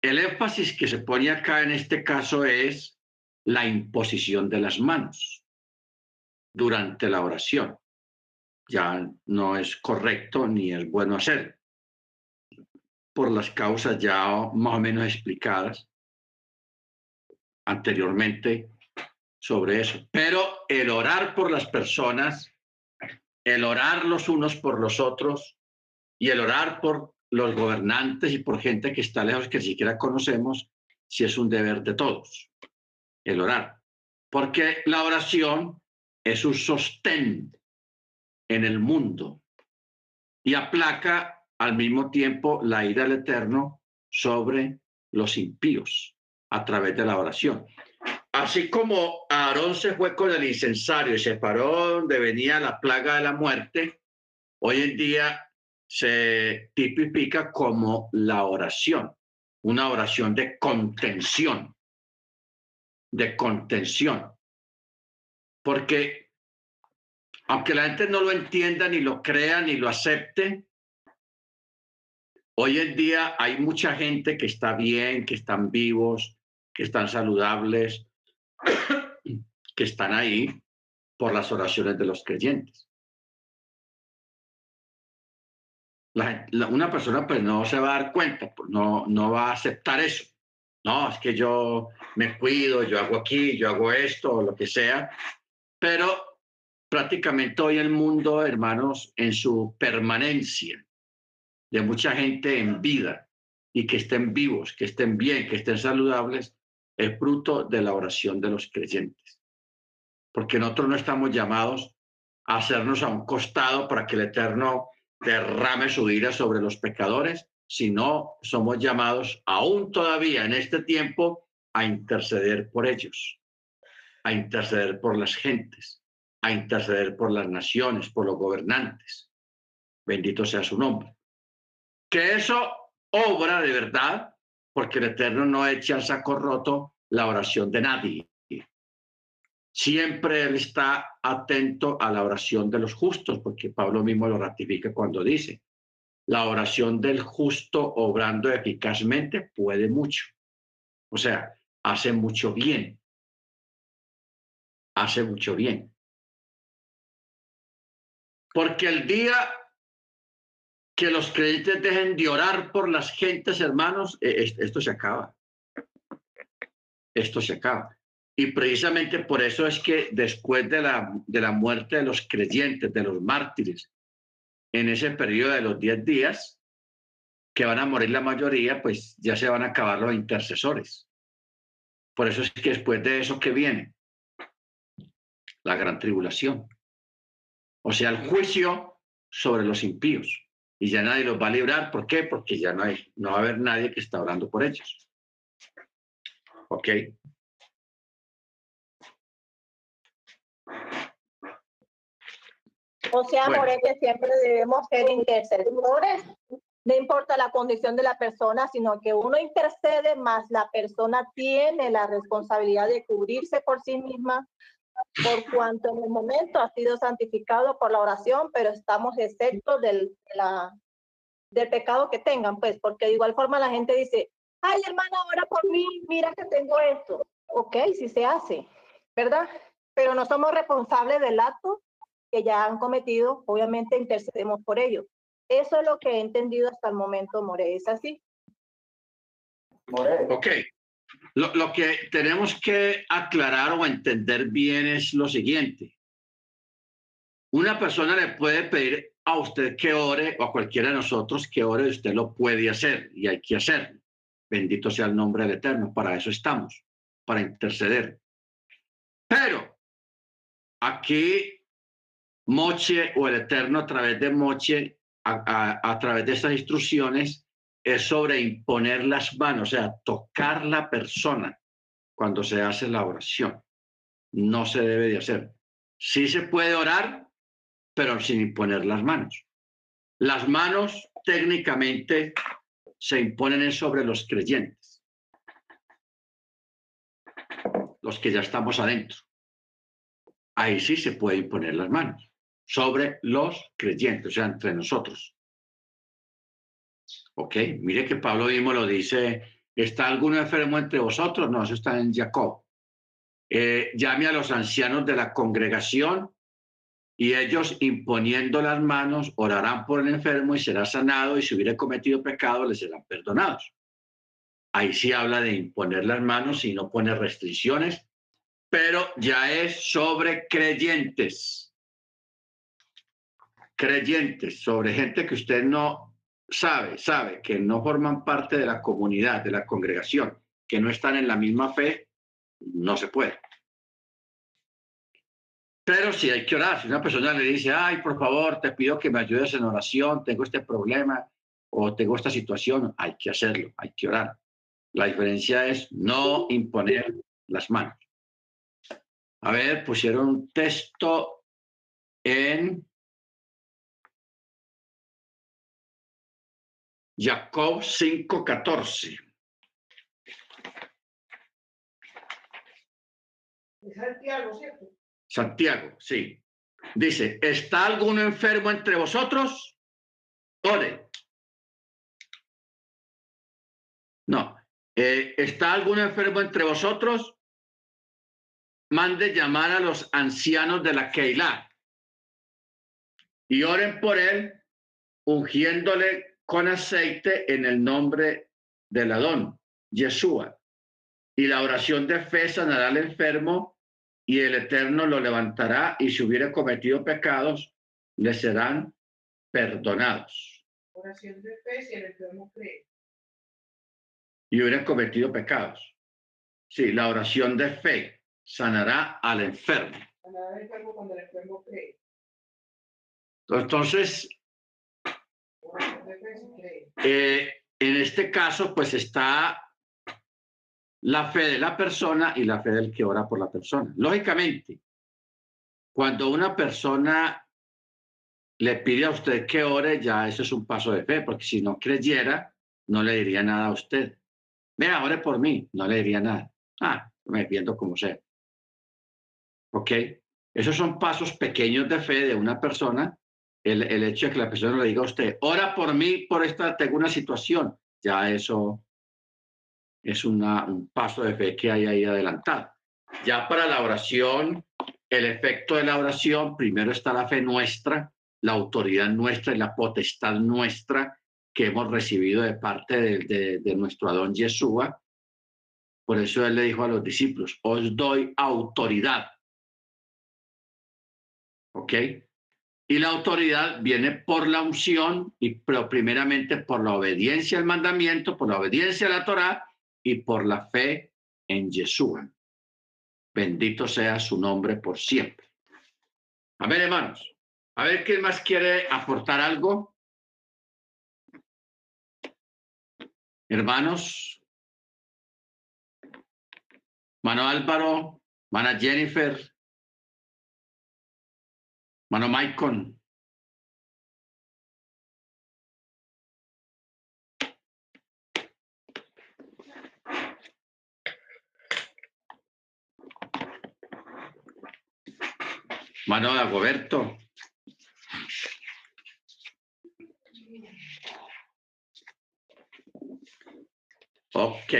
El énfasis que se pone acá en este caso es la imposición de las manos durante la oración ya no es correcto ni es bueno hacer, por las causas ya más o menos explicadas anteriormente sobre eso. Pero el orar por las personas, el orar los unos por los otros y el orar por los gobernantes y por gente que está lejos que ni siquiera conocemos, si es un deber de todos, el orar. Porque la oración es un sostén en el mundo y aplaca al mismo tiempo la ira del Eterno sobre los impíos a través de la oración. Así como Aarón se fue con el incensario y se paró donde venía la plaga de la muerte, hoy en día se tipifica como la oración, una oración de contención, de contención. Porque aunque la gente no lo entienda, ni lo crea, ni lo acepte, hoy en día hay mucha gente que está bien, que están vivos, que están saludables, que están ahí por las oraciones de los creyentes. una persona pues no se va a dar cuenta, pues, no, no va a aceptar eso. No, es que yo me cuido, yo hago aquí, yo hago esto, lo que sea, pero prácticamente hoy el mundo, hermanos, en su permanencia de mucha gente en vida y que estén vivos, que estén bien, que estén saludables, es fruto de la oración de los creyentes. Porque nosotros no estamos llamados a hacernos a un costado para que el Eterno derrame su ira sobre los pecadores, sino somos llamados aún todavía en este tiempo a interceder por ellos, a interceder por las gentes, a interceder por las naciones, por los gobernantes. Bendito sea su nombre. Que eso obra de verdad, porque el Eterno no echa al saco roto la oración de nadie. Siempre Él está atento a la oración de los justos, porque Pablo mismo lo ratifica cuando dice, la oración del justo obrando eficazmente puede mucho. O sea, hace mucho bien. Hace mucho bien. Porque el día que los creyentes dejen de orar por las gentes, hermanos, e, esto se acaba. Esto se acaba. Y precisamente por eso es que después de la, de la muerte de los creyentes, de los mártires, en ese periodo de los 10 días, que van a morir la mayoría, pues ya se van a acabar los intercesores. Por eso es que después de eso que viene, la gran tribulación. O sea, el juicio sobre los impíos. Y ya nadie los va a librar. ¿Por qué? Porque ya no, hay, no va a haber nadie que está orando por ellos. ¿Ok? O sea, Bueno. por que siempre debemos ser intercesores. No importa la condición de la persona, sino que uno intercede más la persona tiene la responsabilidad de cubrirse por sí misma, por cuanto en el momento ha sido santificado por la oración, pero estamos exceptos del, de la, del pecado que tengan, pues, porque de igual forma la gente dice, ay, hermana, ora por mí, mira que tengo esto. Ok, sí se hace, ¿verdad? Pero no somos responsables del acto que ya han cometido, obviamente intercedemos por ellos. Eso es lo que he entendido hasta el momento, More, ¿es así? More, Ok. Lo, que tenemos que aclarar o entender bien es lo siguiente. Una persona le puede pedir a usted que ore o a cualquiera de nosotros que ore usted lo puede hacer y hay que hacerlo. Bendito sea el nombre del Eterno. Para eso estamos, para interceder. Pero aquí Moche o el Eterno a través de Moche, a- a través de estas instrucciones, es sobre imponer las manos, o sea, tocar la persona cuando se hace la oración. No se debe de hacer. Sí se puede orar, pero sin imponer las manos. Las manos técnicamente se imponen sobre los creyentes, los que ya estamos adentro. Ahí sí se puede imponer las manos sobre los creyentes, o sea, entre nosotros. Ok, mire que Pablo mismo lo dice, ¿está alguno enfermo entre vosotros? No, eso está en Jacob. Eh, llame a los ancianos de la congregación y ellos imponiendo las manos orarán por el enfermo y será sanado y si hubiera cometido pecado le serán perdonados. Ahí sí habla de imponer las manos y no pone restricciones, pero ya es sobre creyentes. Creyentes, sobre gente que usted no sabe, sabe que no forman parte de la comunidad, de la congregación, que no están en la misma fe, no se puede. Pero sí hay que orar. Si una persona le dice, ay, por favor, te pido que me ayudes en oración, tengo este problema o tengo esta situación, hay que hacerlo, hay que orar. La diferencia es no imponer las manos. A ver, pusieron un texto en Jacob 5:14. Es Santiago, ¿cierto? Santiago, sí. Dice, ¿está alguno enfermo entre vosotros? Ore. No. Eh, ¿Está alguno enfermo entre vosotros? Mande llamar a los ancianos de la Keilah y oren por él, ungiéndole con aceite en el nombre del Adón, Yeshua. Y la oración de fe sanará al enfermo y el Eterno lo levantará y si hubiera cometido pecados, le serán perdonados. Oración de fe si el enfermo cree. Y hubiera cometido pecados. Sí, la oración de fe sanará al enfermo. Sanará al enfermo cuando el enfermo cree. Entonces, Oración de fe si cree. Eh, en este caso, pues está la fe de la persona y la fe del que ora por la persona. Lógicamente, cuando una persona le pide a usted que ore, ya eso es un paso de fe, porque si no creyera, no le diría nada a usted. Vea, ore por mí, no le diría nada. Ah, me viendo como sea. ¿Ok? Esos son pasos pequeños de fe de una persona. El, el hecho de que la persona le diga a usted, ora por mí, por esta, tengo una situación, ya eso es una, un paso de fe que hay ahí adelantado. Ya para la oración, el efecto de la oración, primero está la fe nuestra, la autoridad nuestra y la potestad nuestra que hemos recibido de parte de, de, de nuestro Adón Yeshua. Por eso él le dijo a los discípulos, os doy autoridad. ¿Ok? Y la autoridad viene por la unción, y, pero primeramente por la obediencia al mandamiento, por la obediencia a la Torá y por la fe en Yeshua. Bendito sea su nombre por siempre. Amén, hermanos. A ver, ¿quién más quiere aportar algo? Hermanos. Mano Álvaro, Mana Jennifer, Mano Maicon. Mano de Agoberto. Ok.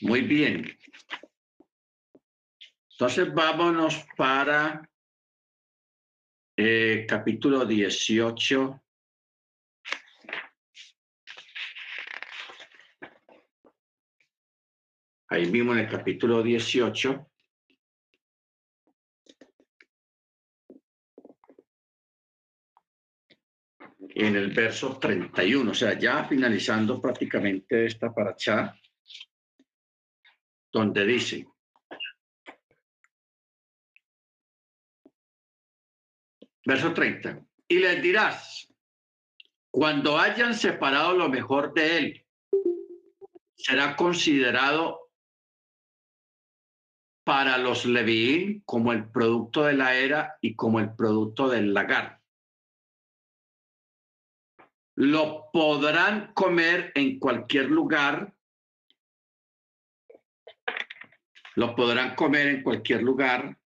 Muy bien. Entonces vámonos para eh, capítulo 18. Ahí mismo en el capítulo 18. En el verso 31, o sea, ya finalizando prácticamente esta paracha, donde dice, verso 30, y les dirás, cuando hayan separado lo mejor de él, será considerado para los Levín como el producto de la era y como el producto del lagar. Lo podrán comer en cualquier lugar. Lo podrán comer en cualquier lugar.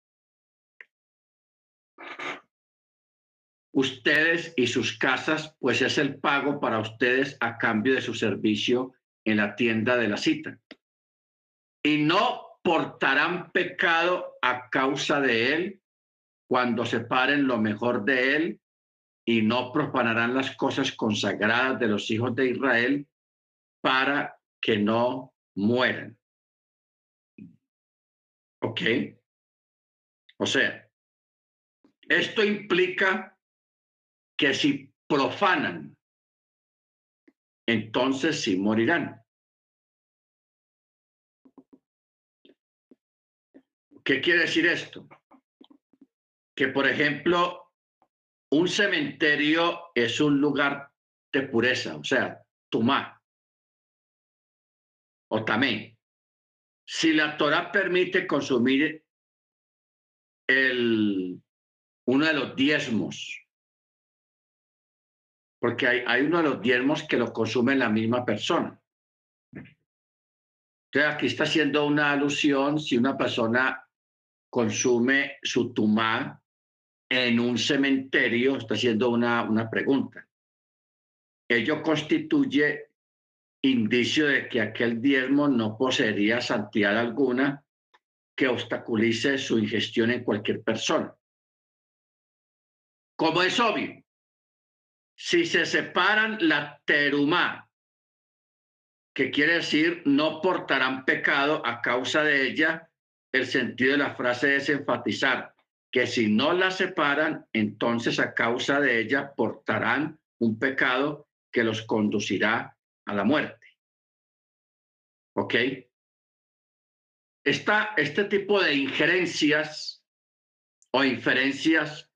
Ustedes y sus casas, pues es el pago para ustedes a cambio de su servicio en la tienda de la cita. Y no portarán pecado a causa de él cuando separen lo mejor de él y no profanarán las cosas consagradas de los hijos de Israel para que no mueran. ¿Ok? O sea, esto implica que si profanan, entonces sí morirán. ¿Qué quiere decir esto? Que, por ejemplo, un cementerio es un lugar de pureza, o sea, tumá o tamé. Si la Torah permite consumir el, uno de los diezmos, porque hay, hay uno de los diezmos que lo consume la misma persona. Entonces aquí está haciendo una alusión si una persona consume su tumá en un cementerio, está haciendo una, una pregunta. Ello constituye indicio de que aquel diezmo no poseería santidad alguna que obstaculice su ingestión en cualquier persona. Como es obvio, si se separan la terumá, que quiere decir no portarán pecado a causa de ella, el sentido de la frase es enfatizar que si no la separan, entonces a causa de ella portarán un pecado que los conducirá a la muerte. ¿Ok? Esta, este tipo de injerencias o inferencias,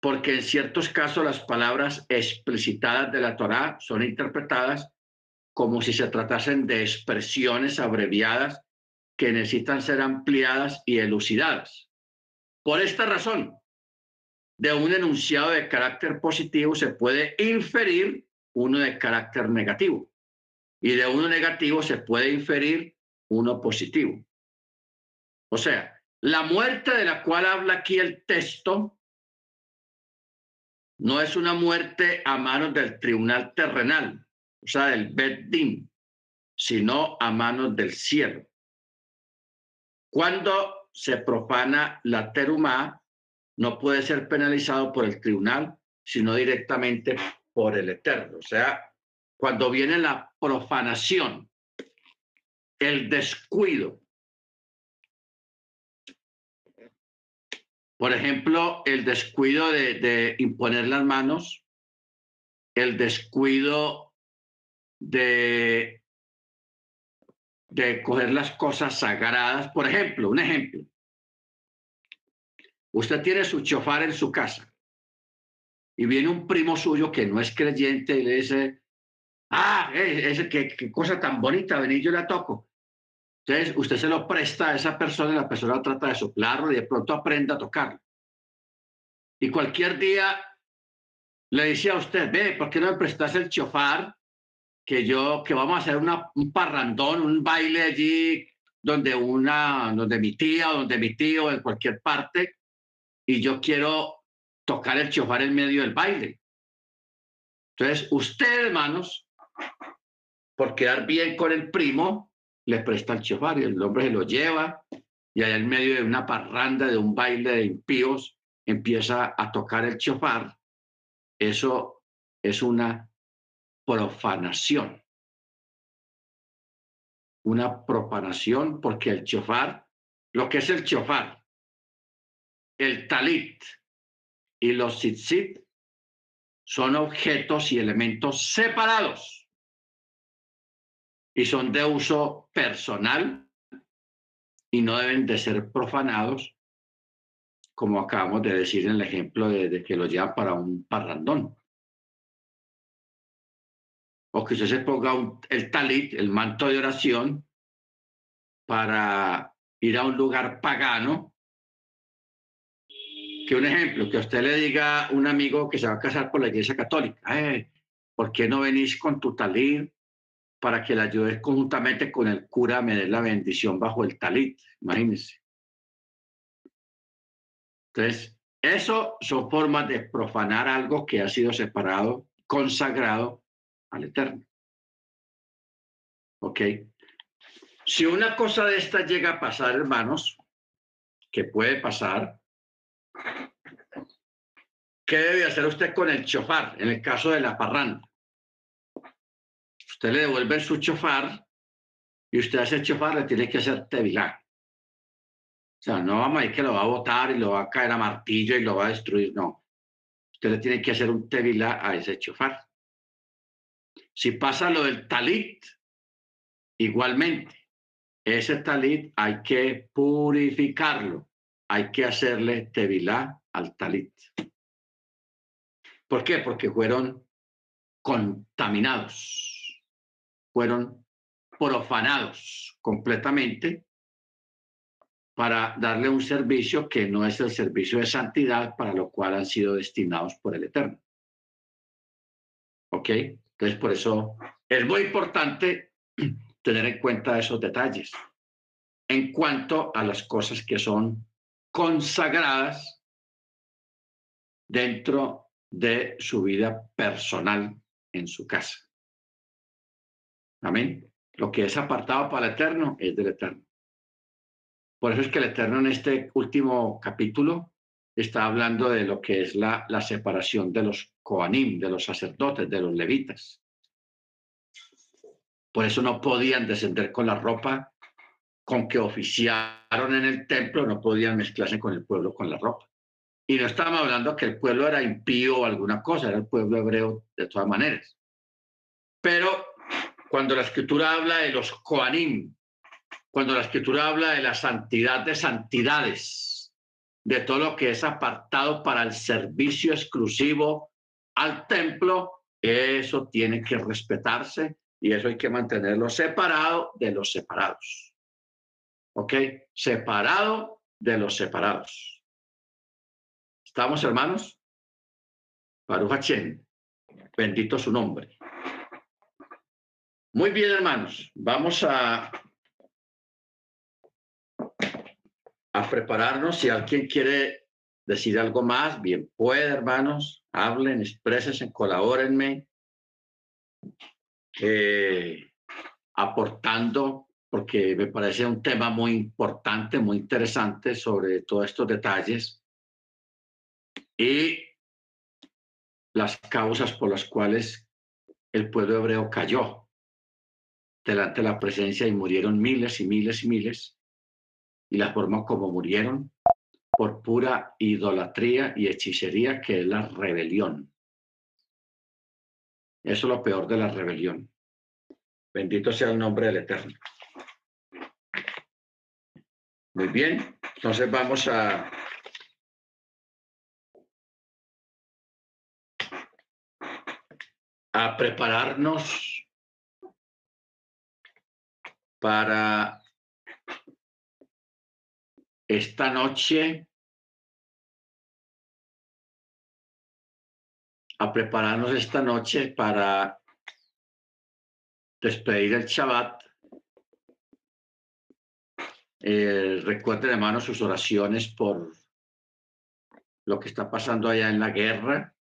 porque en ciertos casos las palabras explicitadas de la Torá son interpretadas como si se tratasen de expresiones abreviadas que necesitan ser ampliadas y elucidadas. Por esta razón, de un enunciado de carácter positivo se puede inferir uno de carácter negativo y de uno negativo se puede inferir uno positivo. O sea, la muerte de la cual habla aquí el texto no es una muerte a manos del tribunal terrenal, o sea, del Beddin, sino a manos del cielo. Cuando se profana la terumá, no puede ser penalizado por el tribunal, sino directamente por el Eterno. O sea, cuando viene la profanación, el descuido, por ejemplo, el descuido de, imponer las manos, el descuido de de coger las cosas sagradas. Por ejemplo, un ejemplo. Usted tiene su chofar en su casa y viene un primo suyo que no es creyente y le dice, ah, eh, ese, qué, qué cosa tan bonita, vení, yo la toco. Entonces, usted se lo presta a esa persona y la persona trata de soplarlo y de pronto aprende a tocarlo. Y cualquier día le decía a usted, ve, ¿por qué no me prestas el chofar? que yo, que vamos a hacer un parrandón, un baile allí donde una, donde mi tía donde mi tío, en cualquier parte, y yo quiero tocar el chofar en medio del baile. Entonces, usted, hermanos, por quedar bien con el primo, le presta el chofar y el hombre se lo lleva y allá en medio de una parranda, de un baile de impíos, empieza a tocar el chofar. Eso es una profanación. Una profanación porque el chofar, lo que es el chofar, el talit y los tzitzit son objetos y elementos separados y son de uso personal y no deben de ser profanados, como acabamos de decir en el ejemplo de, que lo llevan para un parrandón. O que usted se ponga el talit, el manto de oración, para ir a un lugar pagano. Que un ejemplo, que usted le diga a un amigo que se va a casar por la iglesia católica, eh, ¿por qué no venís con tu talit para que la ayudes conjuntamente con el cura me dé la bendición bajo el talit, imagínense. Entonces, eso son formas de profanar algo que ha sido separado, consagrado al Eterno. ¿Ok? Si una cosa de esta llega a pasar, hermanos, que puede pasar, ¿qué debe hacer usted con el chofar en el caso de la parranda? Usted le devuelve su chofar y usted ese chofar le tiene que hacer tevilá. O sea, no vamos a ir que lo va a botar y lo va a caer a martillo y lo va a destruir, no. Usted le tiene que hacer un tevilá a ese chofar. Si pasa lo del talit, igualmente, ese talit hay que purificarlo, hay que hacerle tevilá al talit. ¿Por qué? Porque fueron contaminados fueron profanados completamente para darle un servicio que no es el servicio de santidad para lo cual han sido destinados por el Eterno. ¿Ok? Entonces, por eso es muy importante tener en cuenta esos detalles en cuanto a las cosas que son consagradas dentro de su vida personal en su casa. Amén. Lo que es apartado para el Eterno es del Eterno. Por eso es que el Eterno en este último capítulo está hablando de lo que es la, separación de los Koanim, de los sacerdotes, de los levitas. Por eso no podían descender con la ropa con que oficiaron en el templo, no podían mezclarse con el pueblo con la ropa. Y no estamos hablando que el pueblo era impío o alguna cosa, era el pueblo hebreo de todas maneras. Pero cuando la escritura habla de los Koanim, cuando la escritura habla de la santidad de santidades, de todo lo que es apartado para el servicio exclusivo al templo, eso tiene que respetarse y eso hay que mantenerlo separado de los separados. ¿Ok? Separado de los separados. ¿Estamos, hermanos? Baruch Bendito su nombre. Muy bien, hermanos. Vamos a, a prepararnos. Si alguien quiere decir algo más, bien puede, hermanos. Hablen, expresen, colabórenme. Eh, aportando, porque me parece un tema muy importante, muy interesante sobre todos estos detalles y las causas por las cuales el pueblo hebreo cayó delante de la presencia y murieron miles y miles y miles. Y la forma como murieron por pura idolatría y hechicería, que es la rebelión. Eso es lo peor de la rebelión. Bendito sea el nombre del Eterno. Muy bien, entonces vamos a a prepararnos para esta noche a prepararnos esta noche para despedir el Shabbat Eh, recuerden, hermanos, sus oraciones por lo que está pasando allá en la guerra,